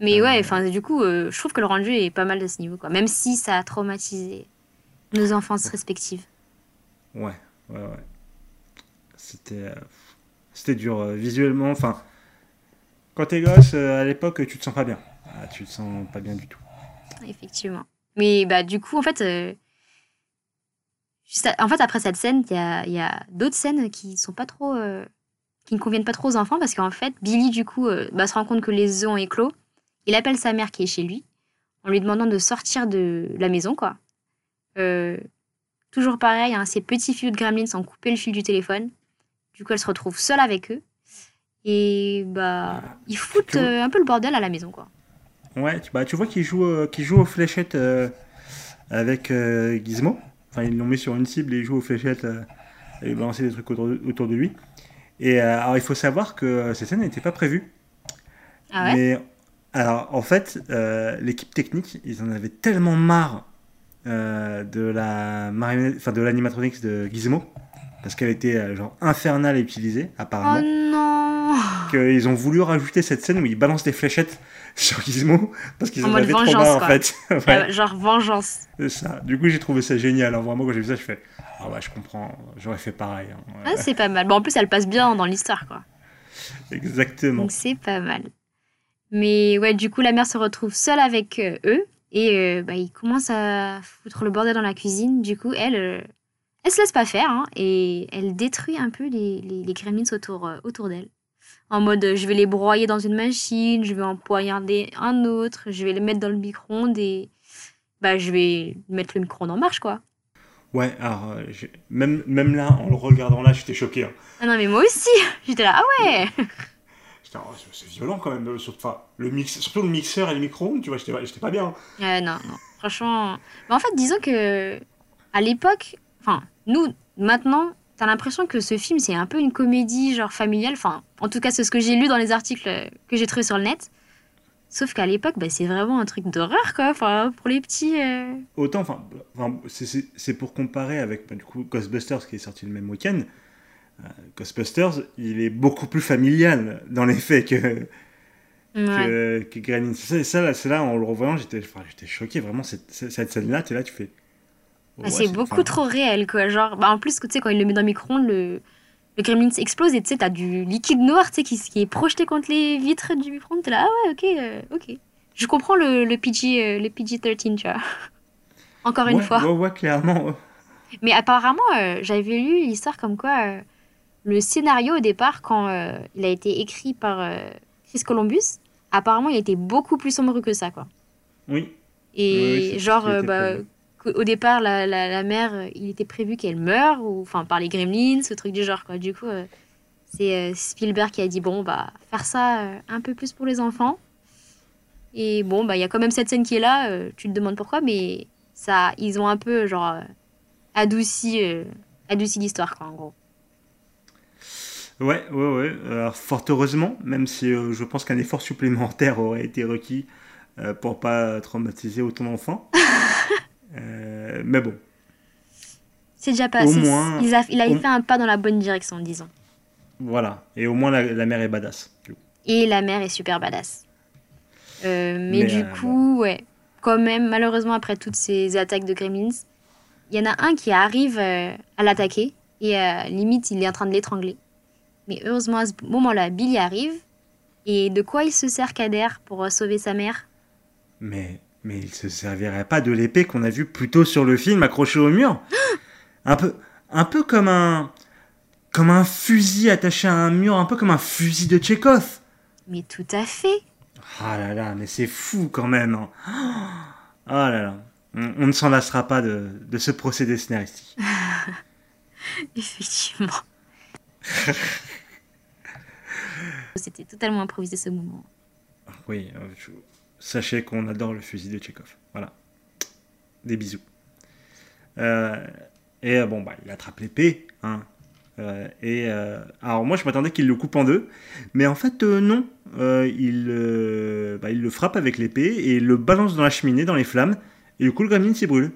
Mais Euh, ouais, enfin, du coup, euh, je trouve que le rendu est pas mal de ce niveau, quoi. Même si ça a traumatisé nos enfances respectives. Ouais, ouais, ouais. C'était, euh, c'était dur euh, visuellement. Enfin, quand t'es gosse, euh, à l'époque, tu te sens pas bien. Ah, tu te sens pas bien du tout. Effectivement. Mais bah, du coup, en fait, euh, juste à- en fait après cette scène, il y a, il y a d'autres scènes qui sont pas trop. euh, qui ne conviennent pas trop aux enfants parce qu'en fait, Billy, du coup, euh, bah, se rend compte que les œufs ont éclos. Il appelle sa mère qui est chez lui en lui demandant de sortir de la maison, quoi. Euh, toujours pareil, hein, ces petits filles de gremlins ont coupé le fil du téléphone. Du coup, elle se retrouve seule avec eux. Et bah, ils foutent euh, un peu le bordel à la maison, quoi. Ouais, tu, bah, tu vois qu'il joue, euh, qu'il joue aux fléchettes avec Gizmo. Enfin, ils l'ont mis sur une cible et il joue aux fléchettes euh, et il balancer des trucs autour de, autour de lui. Et euh, alors, il faut savoir que euh, cette scène n'était pas prévue. Ah ouais? Mais alors, en fait, euh, l'équipe technique, ils en avaient tellement marre euh, de la enfin de l'animatronics de Gizmo, parce qu'elle était euh, genre infernale à utiliser, Oh apparemment, non qu'ils ont voulu rajouter cette scène où ils balancent des fléchettes sur Gizmo, parce qu'ils En en mode avaient trop vengeance, marre en fait. Ouais, Euh, Genre vengeance. c'est ça. Du coup, j'ai trouvé ça génial. Alors, vraiment, quand j'ai vu ça, je fais Ah ouais, je comprends, j'aurais fait pareil. hein. Ouais, Ah, c'est pas mal. Bon, en plus, elle passe bien dans l'histoire, quoi. Exactement. Donc, c'est pas mal. Mais ouais, du coup, la mère se retrouve seule avec euh, eux. Et euh, bah, ils commencent à foutre le bordel dans la cuisine. Du coup, elle, euh, elle se laisse pas faire. hein, et elle détruit un peu les, les, les gremlins autour, euh, autour d'elle. En mode, euh, je vais les broyer dans une machine, je vais en poignarder un autre, je vais les mettre dans le micro-ondes et bah, je vais mettre le micro-ondes en marche, quoi. Ouais, alors, euh, même, même là, en le regardant là, j'étais choqué. hein. Ah non, mais moi aussi J'étais là, ah ouais oh, c'est violent quand même. Le mix, surtout le mixeur et le micro-ondes, tu vois, j'étais pas bien. Euh, non, non. Franchement. Mais en fait, disons que à l'époque, enfin, nous, maintenant, t'as l'impression que ce film, c'est un peu une comédie, genre familiale? Enfin, en tout cas, c'est ce que j'ai lu dans les articles que j'ai trouvés sur le net. Sauf qu'à l'époque, bah, c'est vraiment un truc d'horreur, quoi, enfin, pour les petits. Euh. Autant, enfin, c'est pour comparer avec bah, du coup, Ghostbusters qui est sorti le même week-end. Euh, Ghostbusters, il est beaucoup plus familial dans les faits que, que, que C'est ça, là, là, en le revoyant, j'étais choqué. Vraiment, cette, cette scène-là, tu es là, tu fais. Ah, c'est beaucoup trop réel, quoi. Genre, bah, en plus, tu sais, quand il le met dans le micro-ondes, le, le gremlin explose et tu sais, t'as du liquide noir, tu sais, qui, qui, est projeté contre les vitres du micro-ondes. T'es là, ah ouais, ok, euh, ok. Je comprends le, le PG, le PG-13, tu vois. Encore une fois. Ouais, ouais, clairement. Mais apparemment, j'avais lu l'histoire comme quoi le scénario au départ, quand euh, il a été écrit par euh, Chris Columbus, apparemment il était beaucoup plus sombre que ça, quoi. Oui. Et genre, euh, bah, au départ, la, la, mère, il était prévu qu'elle meure, ou enfin par les gremlins, ce truc du genre, quoi. Du coup, c'est Spielberg qui a dit bon, bah, faire ça un peu plus pour les enfants. Et bon, bah, il y a quand même cette scène qui est là, tu te demandes pourquoi, mais ça, ils ont un peu, genre, adouci, adouci l'histoire, quoi, en gros. Ouais, ouais, ouais. Alors, fort heureusement, même si euh, je pense qu'un effort supplémentaire aurait été requis euh, pour pas traumatiser autant d'enfants. euh, mais bon. C'est déjà pas. Au moins, il a, il a fait un pas dans la bonne direction, disons. Voilà. Et au moins, la, mère est badass. Et la mère est super badass. Euh, mais, du coup, ouais. Quand même, malheureusement, après toutes ces attaques de Gremlins, il y en a un qui arrive à l'attaquer. Et limite, il est en train de l'étrangler. Mais heureusement, à ce moment-là, Billy arrive. Et de quoi il se sert Kader pour euh, sauver sa mère? Mais, mais il se servirait pas de l'épée qu'on a vue plus tôt sur le film accrochée au mur Un peu, un peu comme un, comme un fusil attaché à un mur, un peu comme un fusil de Tchekhov. Mais tout à fait. Ah là là, mais c'est fou quand même. Hein. Ah là là, on, ne s'en lassera pas de, de ce procédé scénaristique. Effectivement. C'était totalement improvisé ce moment. Oui, euh, sachez qu'on adore le fusil de Tchekhov. Voilà. Des bisous. Euh, et euh, bon, bah, il attrape l'épée. Hein. et alors moi je m'attendais qu'il le coupe en deux, mais en fait non. il, bah, il le frappe avec l'épée et le balance dans la cheminée, dans les flammes. Et du coup le gremlin s'y brûle.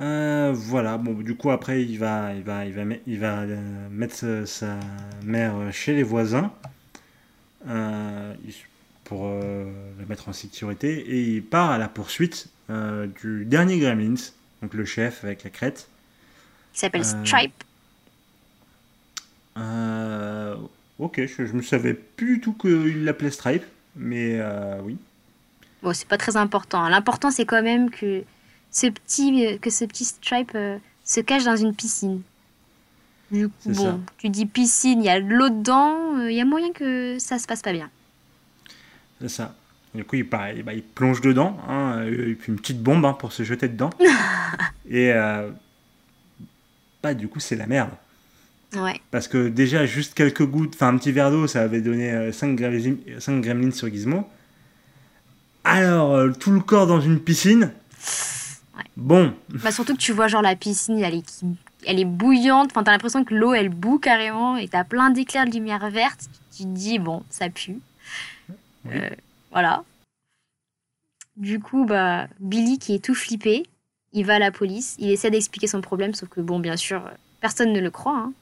Euh, voilà, bon, du coup, après, il va, il va, il va, il va euh, mettre sa mère chez les voisins euh, pour la mettre en sécurité et il part à la poursuite du dernier Gremlins, donc le chef avec la crête. Qui s'appelle Stripe. ok, je, ne savais plus du tout qu'il l'appelait Stripe, mais oui. Bon, c'est pas très important. L'important, c'est quand même que ce petit, euh, que ce petit stripe euh, se cache dans une piscine. Du coup, bon, tu dis piscine, il y a de l'eau dedans, euh, il y a moyen que ça se passe pas bien. C'est ça. Du coup, il, bah, il plonge dedans, hein, et puis une petite bombe hein, pour se jeter dedans. et bah, du coup, c'est la merde. Ouais. Parce que déjà, juste quelques gouttes, enfin un petit verre d'eau, ça avait donné 5, gremlins, 5 gremlins sur Gizmo. Alors, tout le corps dans une piscine. Bon. Bah surtout que tu vois genre la piscine, elle est, elle est bouillante. Enfin, t'as l'impression que l'eau, elle bout carrément. Et t'as plein d'éclairs de lumière verte. Tu te dis, bon, ça pue. Euh, voilà. Du coup, bah, Billy, qui est tout flippé, il va à la police. Il essaie d'expliquer son problème, sauf que, bon, bien sûr, personne ne le croit. Hein.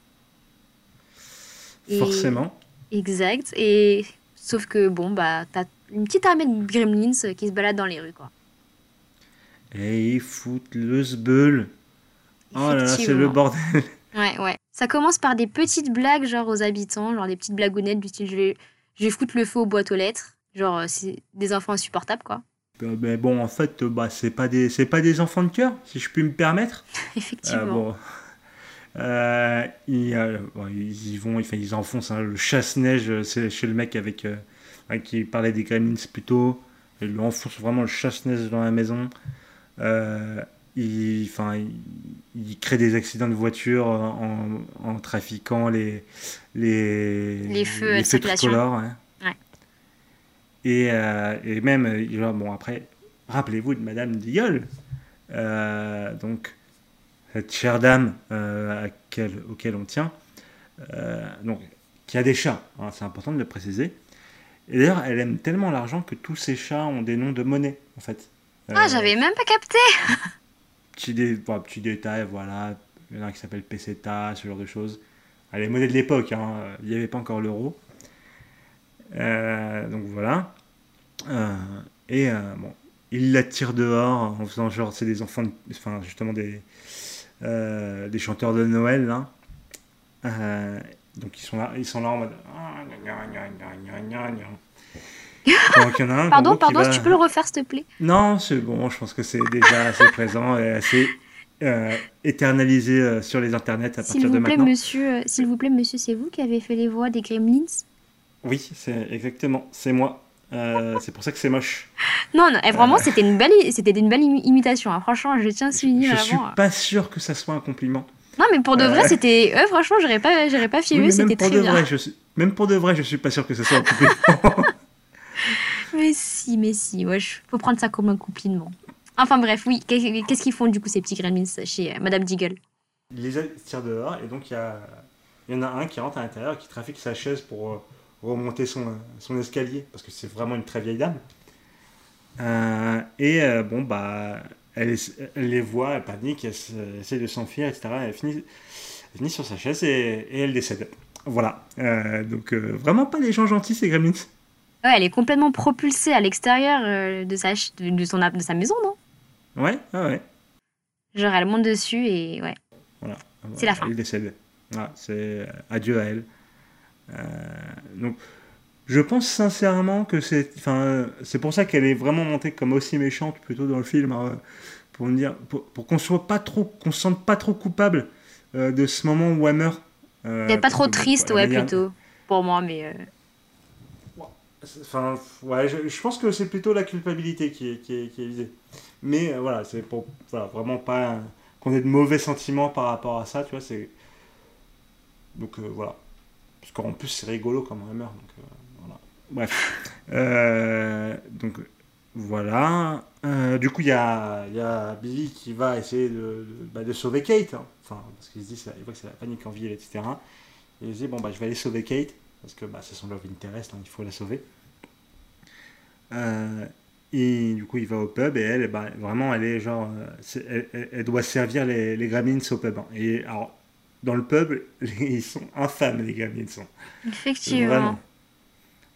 Forcément. Exact. Et sauf que, bon, bah, t'as une petite armée de gremlins qui se balade dans les rues, quoi. Et ils foutent le sbeul. Oh là là, c'est le bordel. Ouais, ouais. Ça commence par des petites blagues, genre aux habitants, genre des petites blagounettes du style je vais, je vais foutre le feu aux boîtes aux lettres. Genre, euh, c'est des enfants insupportables, quoi. Euh, mais bon, en fait, bah, c'est pas des, c'est pas des enfants de cœur, si je puis me permettre. Effectivement. Euh, bon. ils, ils, vont, ils enfoncent hein, le chasse-neige chez le mec avec qui parlait des gremlins plutôt. Ils lui enfoncent vraiment le chasse-neige dans la maison. Euh, il, enfin, il, il crée des accidents de voiture en, en trafiquant les, les, Les feux de circulation. tricolores, ouais. Et, euh, et même, euh, bon, après, rappelez-vous de Madame Diol, euh, donc, cette chère dame euh, à quel- auquel on tient, donc, qui a des chats, hein, c'est important de le préciser. Et d'ailleurs, elle aime tellement l'argent que tous ses chats ont des noms de monnaie, en fait. Ah, j'avais même pas capté. petit, dé- bon, petit détail, voilà. Il y en a un qui s'appelle Peseta, ce genre de choses. Ah, les monnaies de l'époque, hein, il n'y avait pas encore l'euro. Euh, donc voilà. Euh, et euh, bon, il la tire dehors en faisant genre, c'est des enfants, de- enfin justement des, des chanteurs de Noël là. Euh, donc ils sont là, ils sont là en mode. un, Pardon, gros, pardon, va- tu peux le refaire, s'il te plaît? Non, c'est bon, je pense que c'est déjà assez présent et assez euh, éternalisé euh, sur les internets à partir de vous plaît, maintenant. monsieur, euh, s'il vous plaît, monsieur, c'est vous qui avez fait les voix des Gremlins Oui, c'est exactement, c'est moi. Euh, c'est pour ça que c'est moche. Non, non, eh, vraiment, c'était une belle, c'était une belle imi- imitation. hein. Franchement, je tiens à souligner je suis vraiment. pas sûr que ça soit un compliment. Non, mais pour de Euh. vrai, c'était. euh, franchement, j'aurais pas, j'aurais pas Oui, filmé, mais c'était même pour très de bien. vrai, je suis, même pour de vrai, je suis pas sûr que ce soit un compliment. Mais si, mais si, ouais, faut prendre ça comme un compliment. Enfin bref, oui, qu'est- qu'est-ce qu'ils font du coup ces petits Gremlins chez euh, Madame Deagle? Il les a- tire dehors et donc il y, a, y en a un qui rentre à l'intérieur et qui trafique sa chaise pour euh, remonter son, son escalier parce que c'est vraiment une très vieille dame. Euh, et euh, bon, bah, elle, es- elle les voit, elle panique, elle elle essaie de s'enfuir, etc. Elle finit, elle finit sur sa chaise et, et elle décède. Voilà. Euh, donc vraiment pas des gens gentils ces gremlins. Ouais, elle est complètement propulsée à l'extérieur de, sa, de, de son, de sa maison, non? Ouais, ouais, ouais. Genre, elle monte dessus et ouais. Voilà. C'est la fin. Elle décède. Voilà, c'est adieu à elle. Euh, donc, je pense sincèrement que c'est, enfin, c'est pour ça qu'elle est vraiment montée comme aussi méchante plutôt dans le film, hein, pour me dire, pour, pour qu'on soit pas trop, qu'on se sente pas trop coupable euh, de ce moment où elle meurt. Euh, Elle est pas trop que, triste, ouais, manière- plutôt. Pour moi, mais. euh, Enfin, ouais, je, je pense que c'est plutôt la culpabilité qui est, qui est, qui est visée. Mais euh, voilà, c'est pour voilà, vraiment pas qu'on ait de mauvais sentiments par rapport à ça, tu vois. C'est donc euh, voilà, parce qu'en plus c'est rigolo elle meurt. Donc euh, voilà. Bref, Euh, donc voilà. Euh, du coup, il y a, y a Billy qui va essayer de, de, bah, sauver Kate. hein. Enfin, parce qu'il se dit, il voit que c'est la panique en ville, etc. Et il se dit, bon, bah, je vais aller sauver Kate, parce que bah, c'est son love interest, hein, il faut la sauver. Euh, et du coup, il va au pub et elle, bah, vraiment, elle est genre, euh, elle, doit servir les, les gremlins au pub. hein. Et alors, dans le pub, ils sont infâmes, les gremlins. Sont. Effectivement. Vraiment.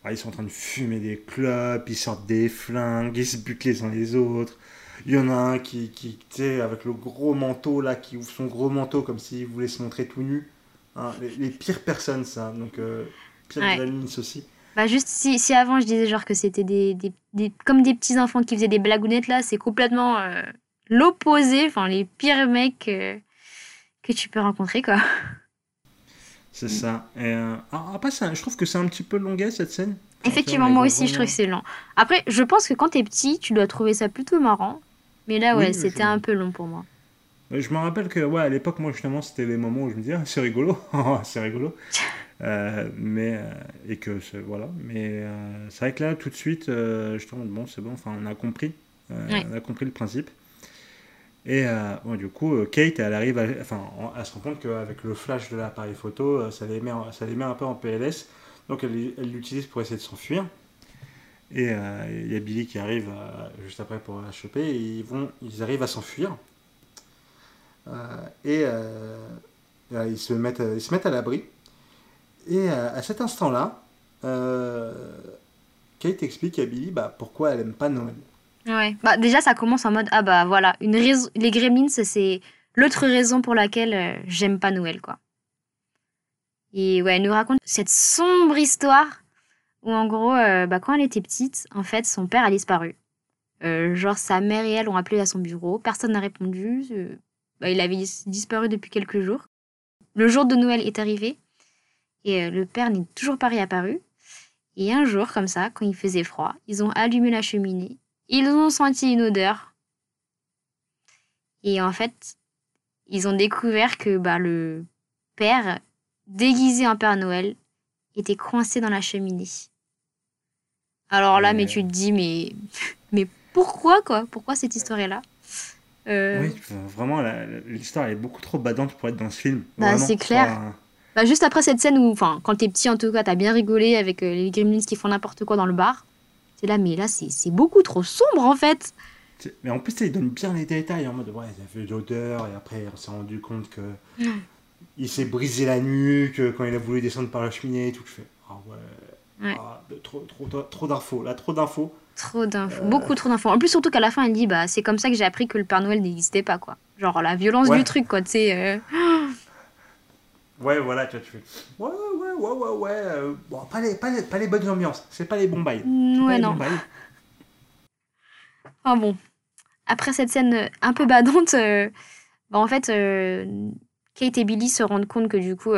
Ils sont en train de fumer des clopes, ils sortent des flingues, ils se butent les uns les autres. Il y en a un qui, qui tu sais, avec le gros manteau, là, qui ouvre son gros manteau comme s'il voulait se montrer tout nu. Hein, les, les pires personnes, ça. Donc, euh, pire Ouais. gremlins aussi. Bah juste si, si avant je disais genre que c'était des, des, des- comme des petits enfants qui faisaient des blagounettes là, c'est complètement euh, l'opposé, enfin les pires mecs euh, que tu peux rencontrer quoi. C'est ça. Et, euh, alors, après, un- je trouve que c'est un petit peu longuet cette scène. Effectivement, moi aussi je trouve que c'est lent. Après, je pense que quand t'es petit, tu dois trouver ça plutôt marrant. Mais là Oui, ouais, je- c'était un peu long pour moi. Je me rappelle que, ouais, à l'époque, moi, justement, c'était les moments où je me disais, ah, c'est rigolo, c'est rigolo. Euh, mais, euh, et que, voilà. Mais euh, c'est vrai que là, tout de suite, je te demande, bon, c'est bon, enfin, on a compris. Ouais. On a compris le principe. Et euh, bon, du coup, euh, Kate, elle arrive, à, enfin, en- elle se rend compte qu'avec le flash de l'appareil photo, euh, ça les, met ça les met un peu en PLS. Donc, elle l'utilise pour essayer de s'enfuir. Et il y a Billy qui arrive juste après pour la choper. Et ils, vont, ils arrivent à s'enfuir. Et ils, se mettent, ils se mettent à l'abri. Et à cet instant-là, Kate explique à Billy bah, pourquoi elle aime pas Noël. Ouais. Bah déjà ça commence en mode ah bah voilà, une raison les Gremlins c'est l'autre raison pour laquelle euh, j'aime pas Noël quoi. Et ouais, elle nous raconte cette sombre histoire où en gros euh, bah, quand elle était petite, en fait son père a disparu. Euh, genre sa mère et elle ont appelé à son bureau, personne n'a répondu. bah, il avait dis- disparu depuis quelques jours. Le jour de Noël est arrivé et le père n'est toujours pas réapparu. Et un jour, comme ça, quand il faisait froid, ils ont allumé la cheminée ils ont senti une odeur. Et en fait, ils ont découvert que bah, le père, déguisé en Père Noël, était coincé dans la cheminée. Alors là, mais tu te dis, mais, mais pourquoi, quoi? Pourquoi cette histoire-là? Euh... Oui, vraiment, l'histoire est beaucoup trop badante pour être dans ce film. Bah, c'est clair. Bah, juste après cette scène où, enfin, quand t'es petit en tout cas, t'as bien rigolé avec euh, les gremlins qui font n'importe quoi dans le bar. C'est là, mais là, c'est beaucoup trop sombre en fait. Mais en plus, il donne bien les détails en mode, ouais, il a fait l'odeur, et après, on s'est rendu compte que. Il s'est brisé la nuque quand il a voulu descendre par la cheminée et tout. Je fais, ah ouais. Ah, trop, trop, trop d'infos, là, trop d'infos. Trop d'infos, beaucoup trop d'infos. En plus, surtout qu'à la fin, il dit, bah, c'est comme ça que j'ai appris que le Père Noël n'existait pas, quoi. Genre, la violence du truc, quoi, tu sais. Euh. Ouais, voilà, tu vois, tu fais. Ouais, ouais, ouais, ouais, ouais. Euh, bon, pas les, pas, les, pas les bonnes ambiances, c'est pas les bons bails. Mm, ouais, non. Oh bon. Après cette scène un peu badante, euh, bah, en fait, Kate et Billy se rendent compte que du coup,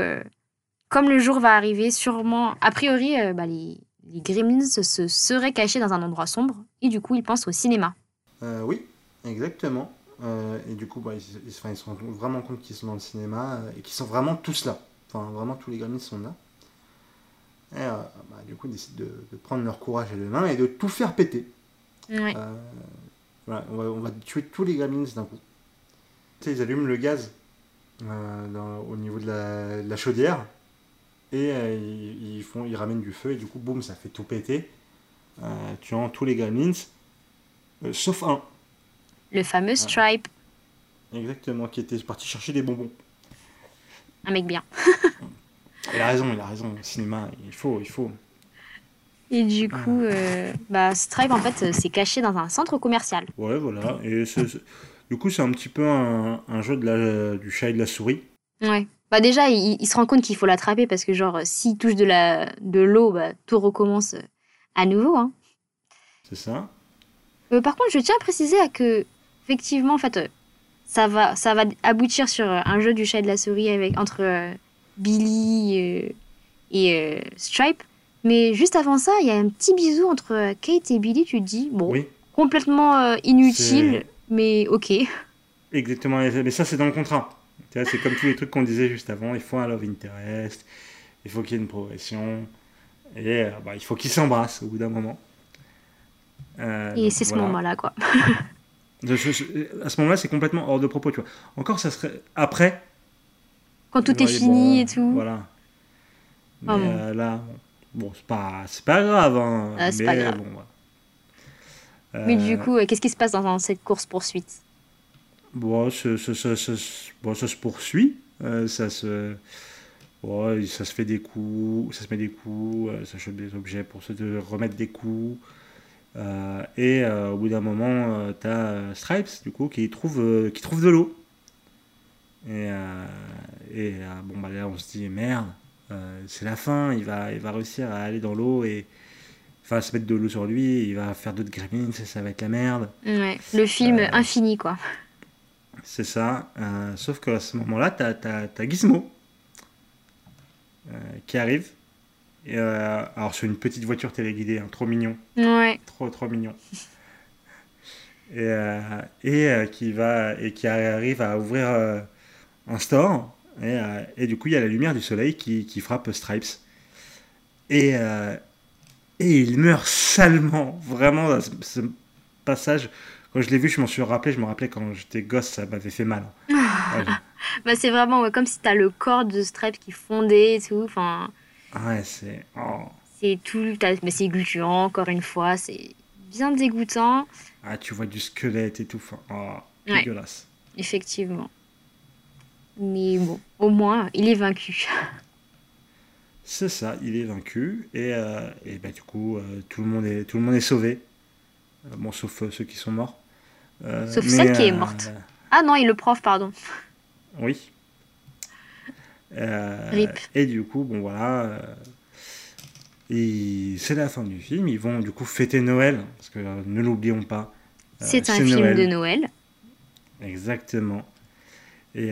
comme le jour va arriver, sûrement, a priori, bah, les, les gremlins se seraient cachés dans un endroit sombre et du coup ils pensent au cinéma. Euh, oui, exactement. Euh, et du coup, bah, ils, ils, se rendent vraiment compte qu'ils sont dans le cinéma euh, et qu'ils sont vraiment tous là. Enfin, vraiment tous les gremlins sont là. Et bah, du coup, ils décident de, prendre leur courage à deux mains et de tout faire péter. Ouais. Voilà, on, va, tuer tous les gremlins d'un coup. Tu sais, ils allument le gaz au niveau de la chaudière et euh, ils, font, ils ramènent du feu et du coup, boum, ça fait tout péter, euh, tuant tous les gremlins, euh, sauf un. Le fameux Stripe. Exactement, qui était parti chercher des bonbons. Un mec bien. il a raison, il a raison. Cinéma, il faut, il faut. Et du coup, bah, Stripe, en fait, s'est caché dans un centre commercial. Ouais, voilà. Et du coup, c'est un petit peu un, un jeu de la, du chat et de la souris. Ouais. Bah déjà, il, se rend compte qu'il faut l'attraper parce que genre, s'il touche de la de l'eau, bah, tout recommence à nouveau. Hein. C'est ça. Euh, par contre, je tiens à préciser que effectivement, en fait, euh, ça va ça va aboutir sur euh, un jeu du chat et de la souris avec entre Billy et Stripe. Mais juste avant ça, il y a un petit bisou entre Kate et Billy. Tu te dis bon, complètement inutile, mais ok. Exactement. Mais ça, c'est dans le contrat c'est comme tous les trucs qu'on disait juste avant. Il faut un love interest, il faut qu'il y ait une progression, et euh, bah, il faut qu'ils s'embrassent au bout d'un moment. Euh, et c'est ce moment-là, quoi. à ce moment-là, c'est complètement hors de propos, tu vois. Encore, ça serait après. Quand tout est fini et tout. Voilà. Mais euh, là, bon, c'est pas, c'est pas grave. Hein, ah, c'est pas grave. mais du coup, qu'est-ce qui se passe dans cette course-poursuite Bon, ça, ça, ça, ça, se poursuit. Euh, ça, se, ça se fait des coups, ça se met des coups, euh, ça chope des objets pour se remettre des coups. Euh, et au bout d'un moment, tu as Stripes, du coup, qui trouve, qui trouve de l'eau. Et, et bon, bah là, on se dit, merde, c'est la fin, il va, il va réussir à aller dans l'eau et enfin se mettre de l'eau sur lui, il va faire d'autres gremlins, ça, ça va être la merde. Ouais, le film infini, quoi. C'est ça. Euh, sauf qu'à ce moment-là, tu as, Gizmo euh, qui arrive. Et, euh, alors, sur une petite voiture téléguidée, hein, trop mignon. Ouais. Trop, trop mignon. Et, et qui va et qui arrive à ouvrir un store. Et, et, du coup, il y a la lumière du soleil qui, qui frappe Stripes. Et, et il meurt salement. Vraiment, ce passage quand je l'ai vu, je m'en suis rappelé. Je me rappelais quand j'étais gosse, ça m'avait fait mal. bah, c'est vraiment comme si t'as le corps de Strep qui fondait et tout. Enfin. Ouais, c'est. Oh. C'est tout. Mais c'est gluant, encore une fois. C'est bien dégoûtant. Ah, tu vois du squelette et tout. Oh, dégueulasse. Effectivement. Mais bon, au moins, il est vaincu. C'est ça, il est vaincu. Et, euh, et bah, du coup, euh, tout, le monde est, tout le monde est sauvé. Euh, bon, sauf ceux qui sont morts. Sauf celle qui est morte. Ah non, et le prof, pardon. Oui. Euh, Rip. Et du coup, bon voilà. c'est la fin du film. Ils vont du coup fêter Noël, parce que ne l'oublions pas. c'est un film de Noël. Exactement. Et,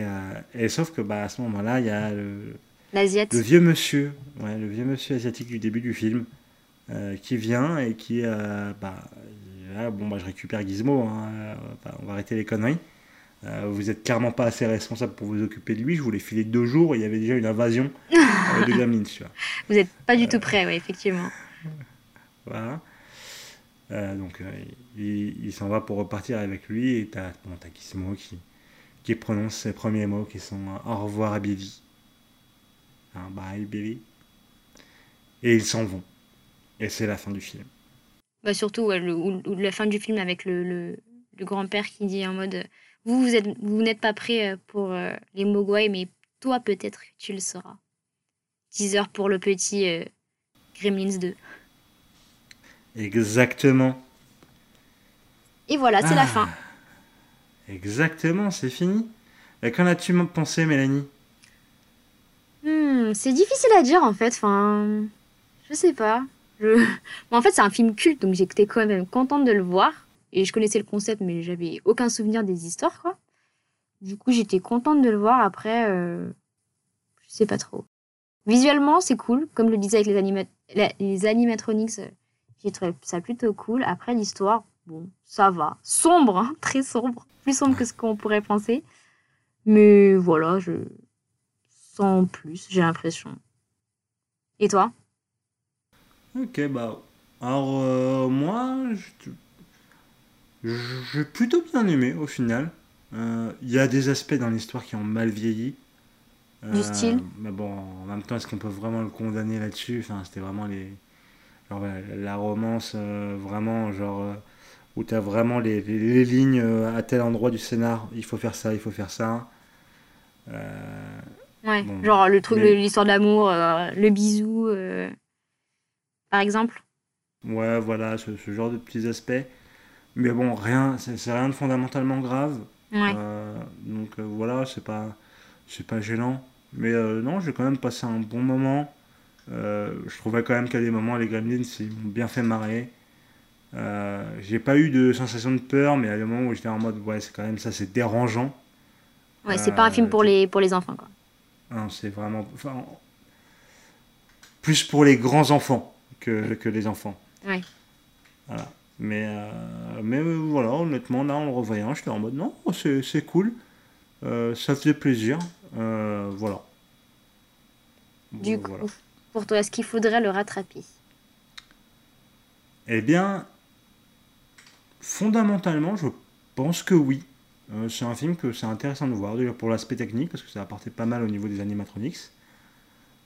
et, sauf que bah, à ce moment-là, il y a le, le vieux monsieur, ouais, le vieux monsieur asiatique du début du film, qui vient et qui, bah, bon, bah, je récupère Gizmo, hein, on va arrêter les conneries. Euh, vous êtes clairement pas assez responsable pour vous occuper de lui. Je voulais filer deux jours et il y avait déjà une invasion euh, de. Tu vois. Vous n'êtes pas du tout prêt, ouais, effectivement. Voilà. Euh, donc il, il s'en va pour repartir avec lui et t'as bon, t'as Gizmo qui, qui prononce ses premiers mots qui sont au revoir à Billy. Hein, bye Billy. Et ils s'en vont. Et c'est la fin du film. Bah surtout ouais, le, ou- ou la fin du film avec le, le, le grand-père qui dit en mode vous vous êtes vous n'êtes pas prêt euh, pour euh, les Mogwai mais toi peut-être tu le seras. Teaser pour le petit euh, Gremlins 2. Exactement. Et voilà, c'est la Ah. fin. Exactement, c'est fini. Qu'en as-tu pensé, Mélanie? Hmm, c'est difficile à dire en fait. Enfin, je sais pas. Je... Bon, en fait, c'est un film culte, donc j'étais quand même contente de le voir. Et je connaissais le concept, mais j'avais aucun souvenir des histoires, quoi. Du coup, j'étais contente de le voir. Après, euh, je sais pas trop. Visuellement, c'est cool. Comme je le disais avec les, anima- les animatronics, euh, j'ai trouvé ça plutôt cool. Après, l'histoire, bon, ça va. Sombre, hein, très sombre. Plus sombre que ce qu'on pourrait penser. Mais voilà, je sans plus, j'ai l'impression. Et toi? Ok, bah. Alors, euh, moi, je- j'ai plutôt bien aimé au final. Euh, Il y a des aspects dans l'histoire qui ont mal vieilli. Du Euh, style Mais bon, en même temps, est-ce qu'on peut vraiment le condamner là-dessus? Enfin, c'était vraiment les. Genre, la romance, euh, vraiment, genre. euh, où tu as vraiment les, les- les lignes euh, à tel endroit du scénar, il faut faire ça, il faut faire ça. Euh, Ouais, Bon, genre le truc, mais- de l'histoire d'amour, euh, le bisou, euh, par exemple. Ouais, voilà, ce, ce genre de petits aspects. Mais bon, rien, c'est rien de fondamentalement grave. Ouais. Euh, donc euh, voilà, c'est pas, c'est pas gênant. Mais euh, non, j'ai quand même passé un bon moment. Je trouvais quand même qu'à des moments, les Gremlins, ils m'ont bien fait marrer. J'ai pas eu de sensation de peur, mais à des moments où j'étais en mode, ouais, c'est quand même ça, c'est dérangeant. Ouais, c'est pas un film pour les, pour les enfants, quoi. Non, c'est vraiment. Enfin, plus pour les grands enfants que, que les enfants. Ouais. Voilà. Mais, euh, mais voilà, honnêtement, là, en le revoyant, j'étais en mode non, c'est cool. Euh, ça faisait plaisir. Euh, voilà. Du coup, voilà. pour toi, est-ce qu'il faudrait le rattraper? Eh bien, fondamentalement, je pense que oui. Euh, c'est un film que c'est intéressant de voir, déjà pour l'aspect technique, parce que ça a apporté pas mal au niveau des animatronics.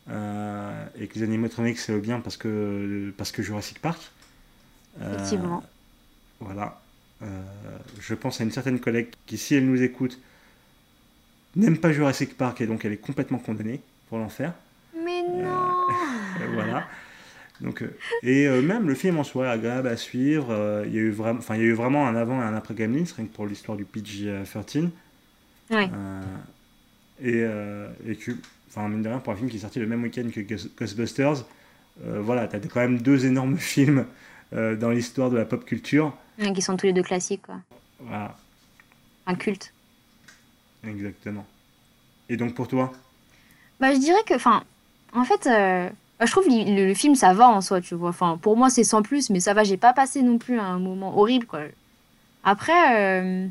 Euh, et que les animatronics, c'est bien parce que, parce que Jurassic Park. Euh, Effectivement. voilà. Euh, je pense à une certaine collègue qui, si elle nous écoute, n'aime pas Jurassic Park et donc elle est complètement condamnée pour l'en faire. Mais non Euh, voilà. Donc, et euh, même le film en soi est agréable à suivre. Euh, il, y a eu vraiment, enfin, il y a eu vraiment un avant et un après Gremlins, rien que pour l'histoire du PG-13. Ouais. Euh, et, et que, enfin, mine de rien, pour un film qui est sorti le même week-end que Ghos- Ghostbusters, voilà, t'as quand même deux énormes films euh, dans l'histoire de la pop culture. Qui sont tous les deux classiques, quoi. Voilà, Un culte. exactement. Et donc pour toi Bah, je dirais que, enfin, en fait, euh, bah, je trouve le, le- le film, ça va en soi, tu vois. Enfin, pour moi, c'est sans plus, mais ça va, j'ai pas passé non plus un moment horrible, quoi. Après, euh,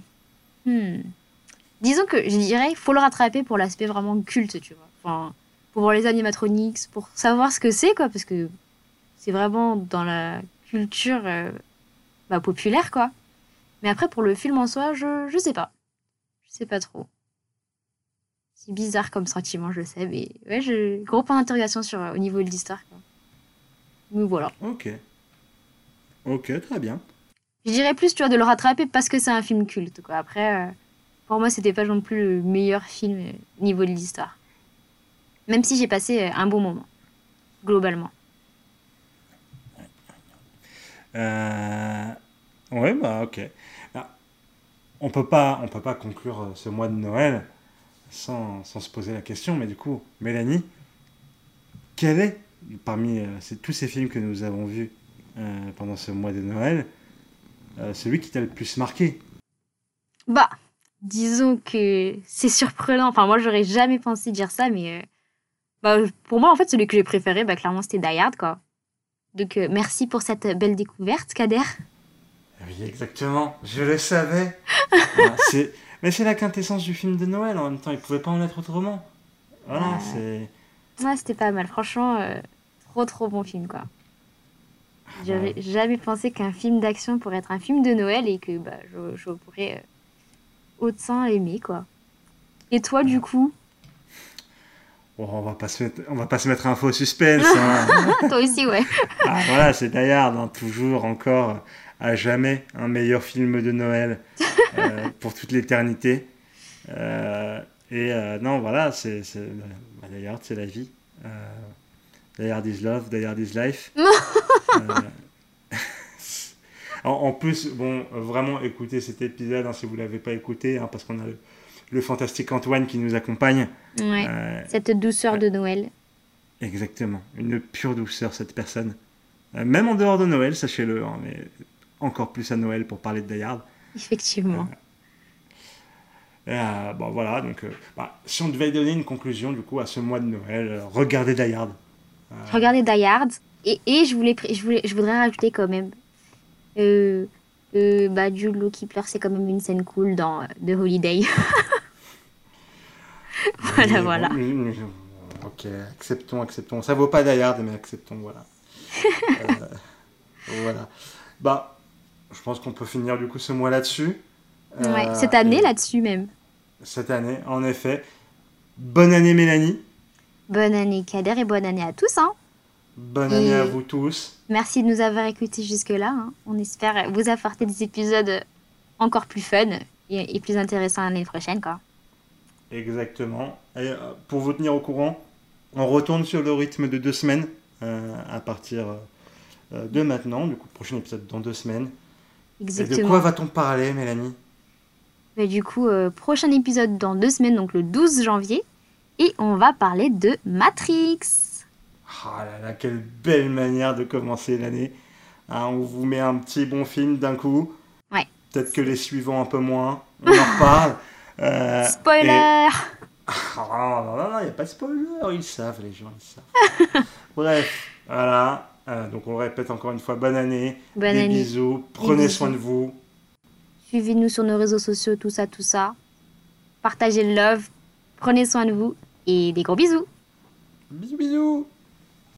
hmm, disons que je dirais, il faut le rattraper pour l'aspect vraiment culte, tu vois. Enfin, pour voir les animatronics, pour savoir ce que c'est, quoi, parce que c'est vraiment dans la culture euh, bah, populaire, quoi. Mais après, pour le film en soi, je, je sais pas. Je sais pas trop. C'est bizarre comme sentiment, je sais, mais ouais, je... gros point d'interrogation sur euh, au niveau de l'histoire. Mais voilà. Ok. Ok, très bien. Je dirais plus, tu vois, de le rattraper parce que c'est un film culte, quoi. Après, euh, pour moi, c'était pas non plus le meilleur film au niveau de l'histoire. Même si j'ai passé un bon moment, globalement. Euh... Ouais, bah ok. Ah, on peut pas, on peut pas conclure euh, ce mois de Noël sans, sans se poser la question, mais du coup, Mélanie, quel est, parmi euh, tous ces films que nous avons vus euh, pendant ce mois de Noël, celui qui t'a le plus marqué? Bah, disons que c'est surprenant. Enfin, moi, j'aurais jamais pensé dire ça, mais bah, pour moi, en fait, celui que j'ai préféré, bah, clairement, c'était Die Hard, quoi. Donc, euh, merci pour cette belle découverte, Kader. Oui, exactement, je le savais. Ah, Mais c'est la quintessence du film de Noël en même temps, il pouvait pas en être autrement. Voilà, Ouais. c'est. Ouais, c'était pas mal. Franchement, euh, trop trop bon film, quoi. J'avais Ouais. jamais pensé qu'un film d'action pourrait être un film de Noël et que bah, je, je pourrais euh, autant l'aimer, quoi. Et toi, du coup? Bon, on va pas se mettre, on va pas se mettre un faux suspense. hein. Toi aussi, ouais. Ah, voilà, c'est Die Hard, hein, toujours, encore, à jamais, un meilleur film de Noël euh, pour toute l'éternité. Euh, et euh, non, voilà, c'est c'est- bah, Die Hard, c'est la vie. Die Hard is love, Die Hard is life. En, en plus, bon, vraiment, écoutez cet épisode hein, si vous l'avez pas écouté, hein, parce qu'on a le, le fantastique Antoine qui nous accompagne. Ouais. Euh, Cette douceur de Noël. Exactement, une pure douceur cette personne. Euh, même en dehors de Noël, sachez-le, hein, mais encore plus à Noël pour parler de Die Hard. Effectivement. Euh, bon voilà, donc bah, si on devait donner une conclusion du coup à ce mois de Noël, regardez. Euh, Regardez Die Hard. Et, et je, voulais, je, voulais, je voudrais rajouter quand même. Euh, euh, bah, Jude Law qui pleure, c'est quand même une scène cool dans The Holiday. voilà, voilà. mais- ok, acceptons, acceptons. Ça vaut pas Hard, mais acceptons, voilà. Euh, voilà. Bah, je pense qu'on peut finir du coup ce mois là-dessus. Ouais, Euh, cette année et- là-dessus même. Cette année, en effet. Bonne année Mélanie. Bonne année Kader et bonne année à tous. Hein. Bonne Et- année à vous tous. Merci de nous avoir écoutés jusque-là. hein. On espère vous apporter des épisodes encore plus fun et, et plus intéressants l'année prochaine. Quoi. Exactement. Et euh, pour vous tenir au courant, on retourne sur le rythme de deux semaines euh, à partir euh, de maintenant. Du coup, prochain épisode dans deux semaines. Et de Exactement. quoi va-t-on parler, Mélanie? Mais du coup, euh, prochain épisode dans deux semaines, donc le 12 janvier. Et on va parler de Matrix. Ah là là, quelle belle manière de commencer l'année. Hein, on vous met un petit bon film d'un coup. Ouais. Peut-être que les suivants un peu moins. On en reparle. Euh, et- Spoiler Ah, non, non, non, il n'y a pas de spoiler, ils savent, les gens, ils savent. Bref, voilà. Euh, donc on le répète encore une fois, bonne année. Bonne des année. bisous, prenez soin de vous. Suivez-nous sur nos réseaux sociaux, tout ça, tout ça. Partagez le love. Prenez soin de vous. Et des gros bisous Bisous, bisous.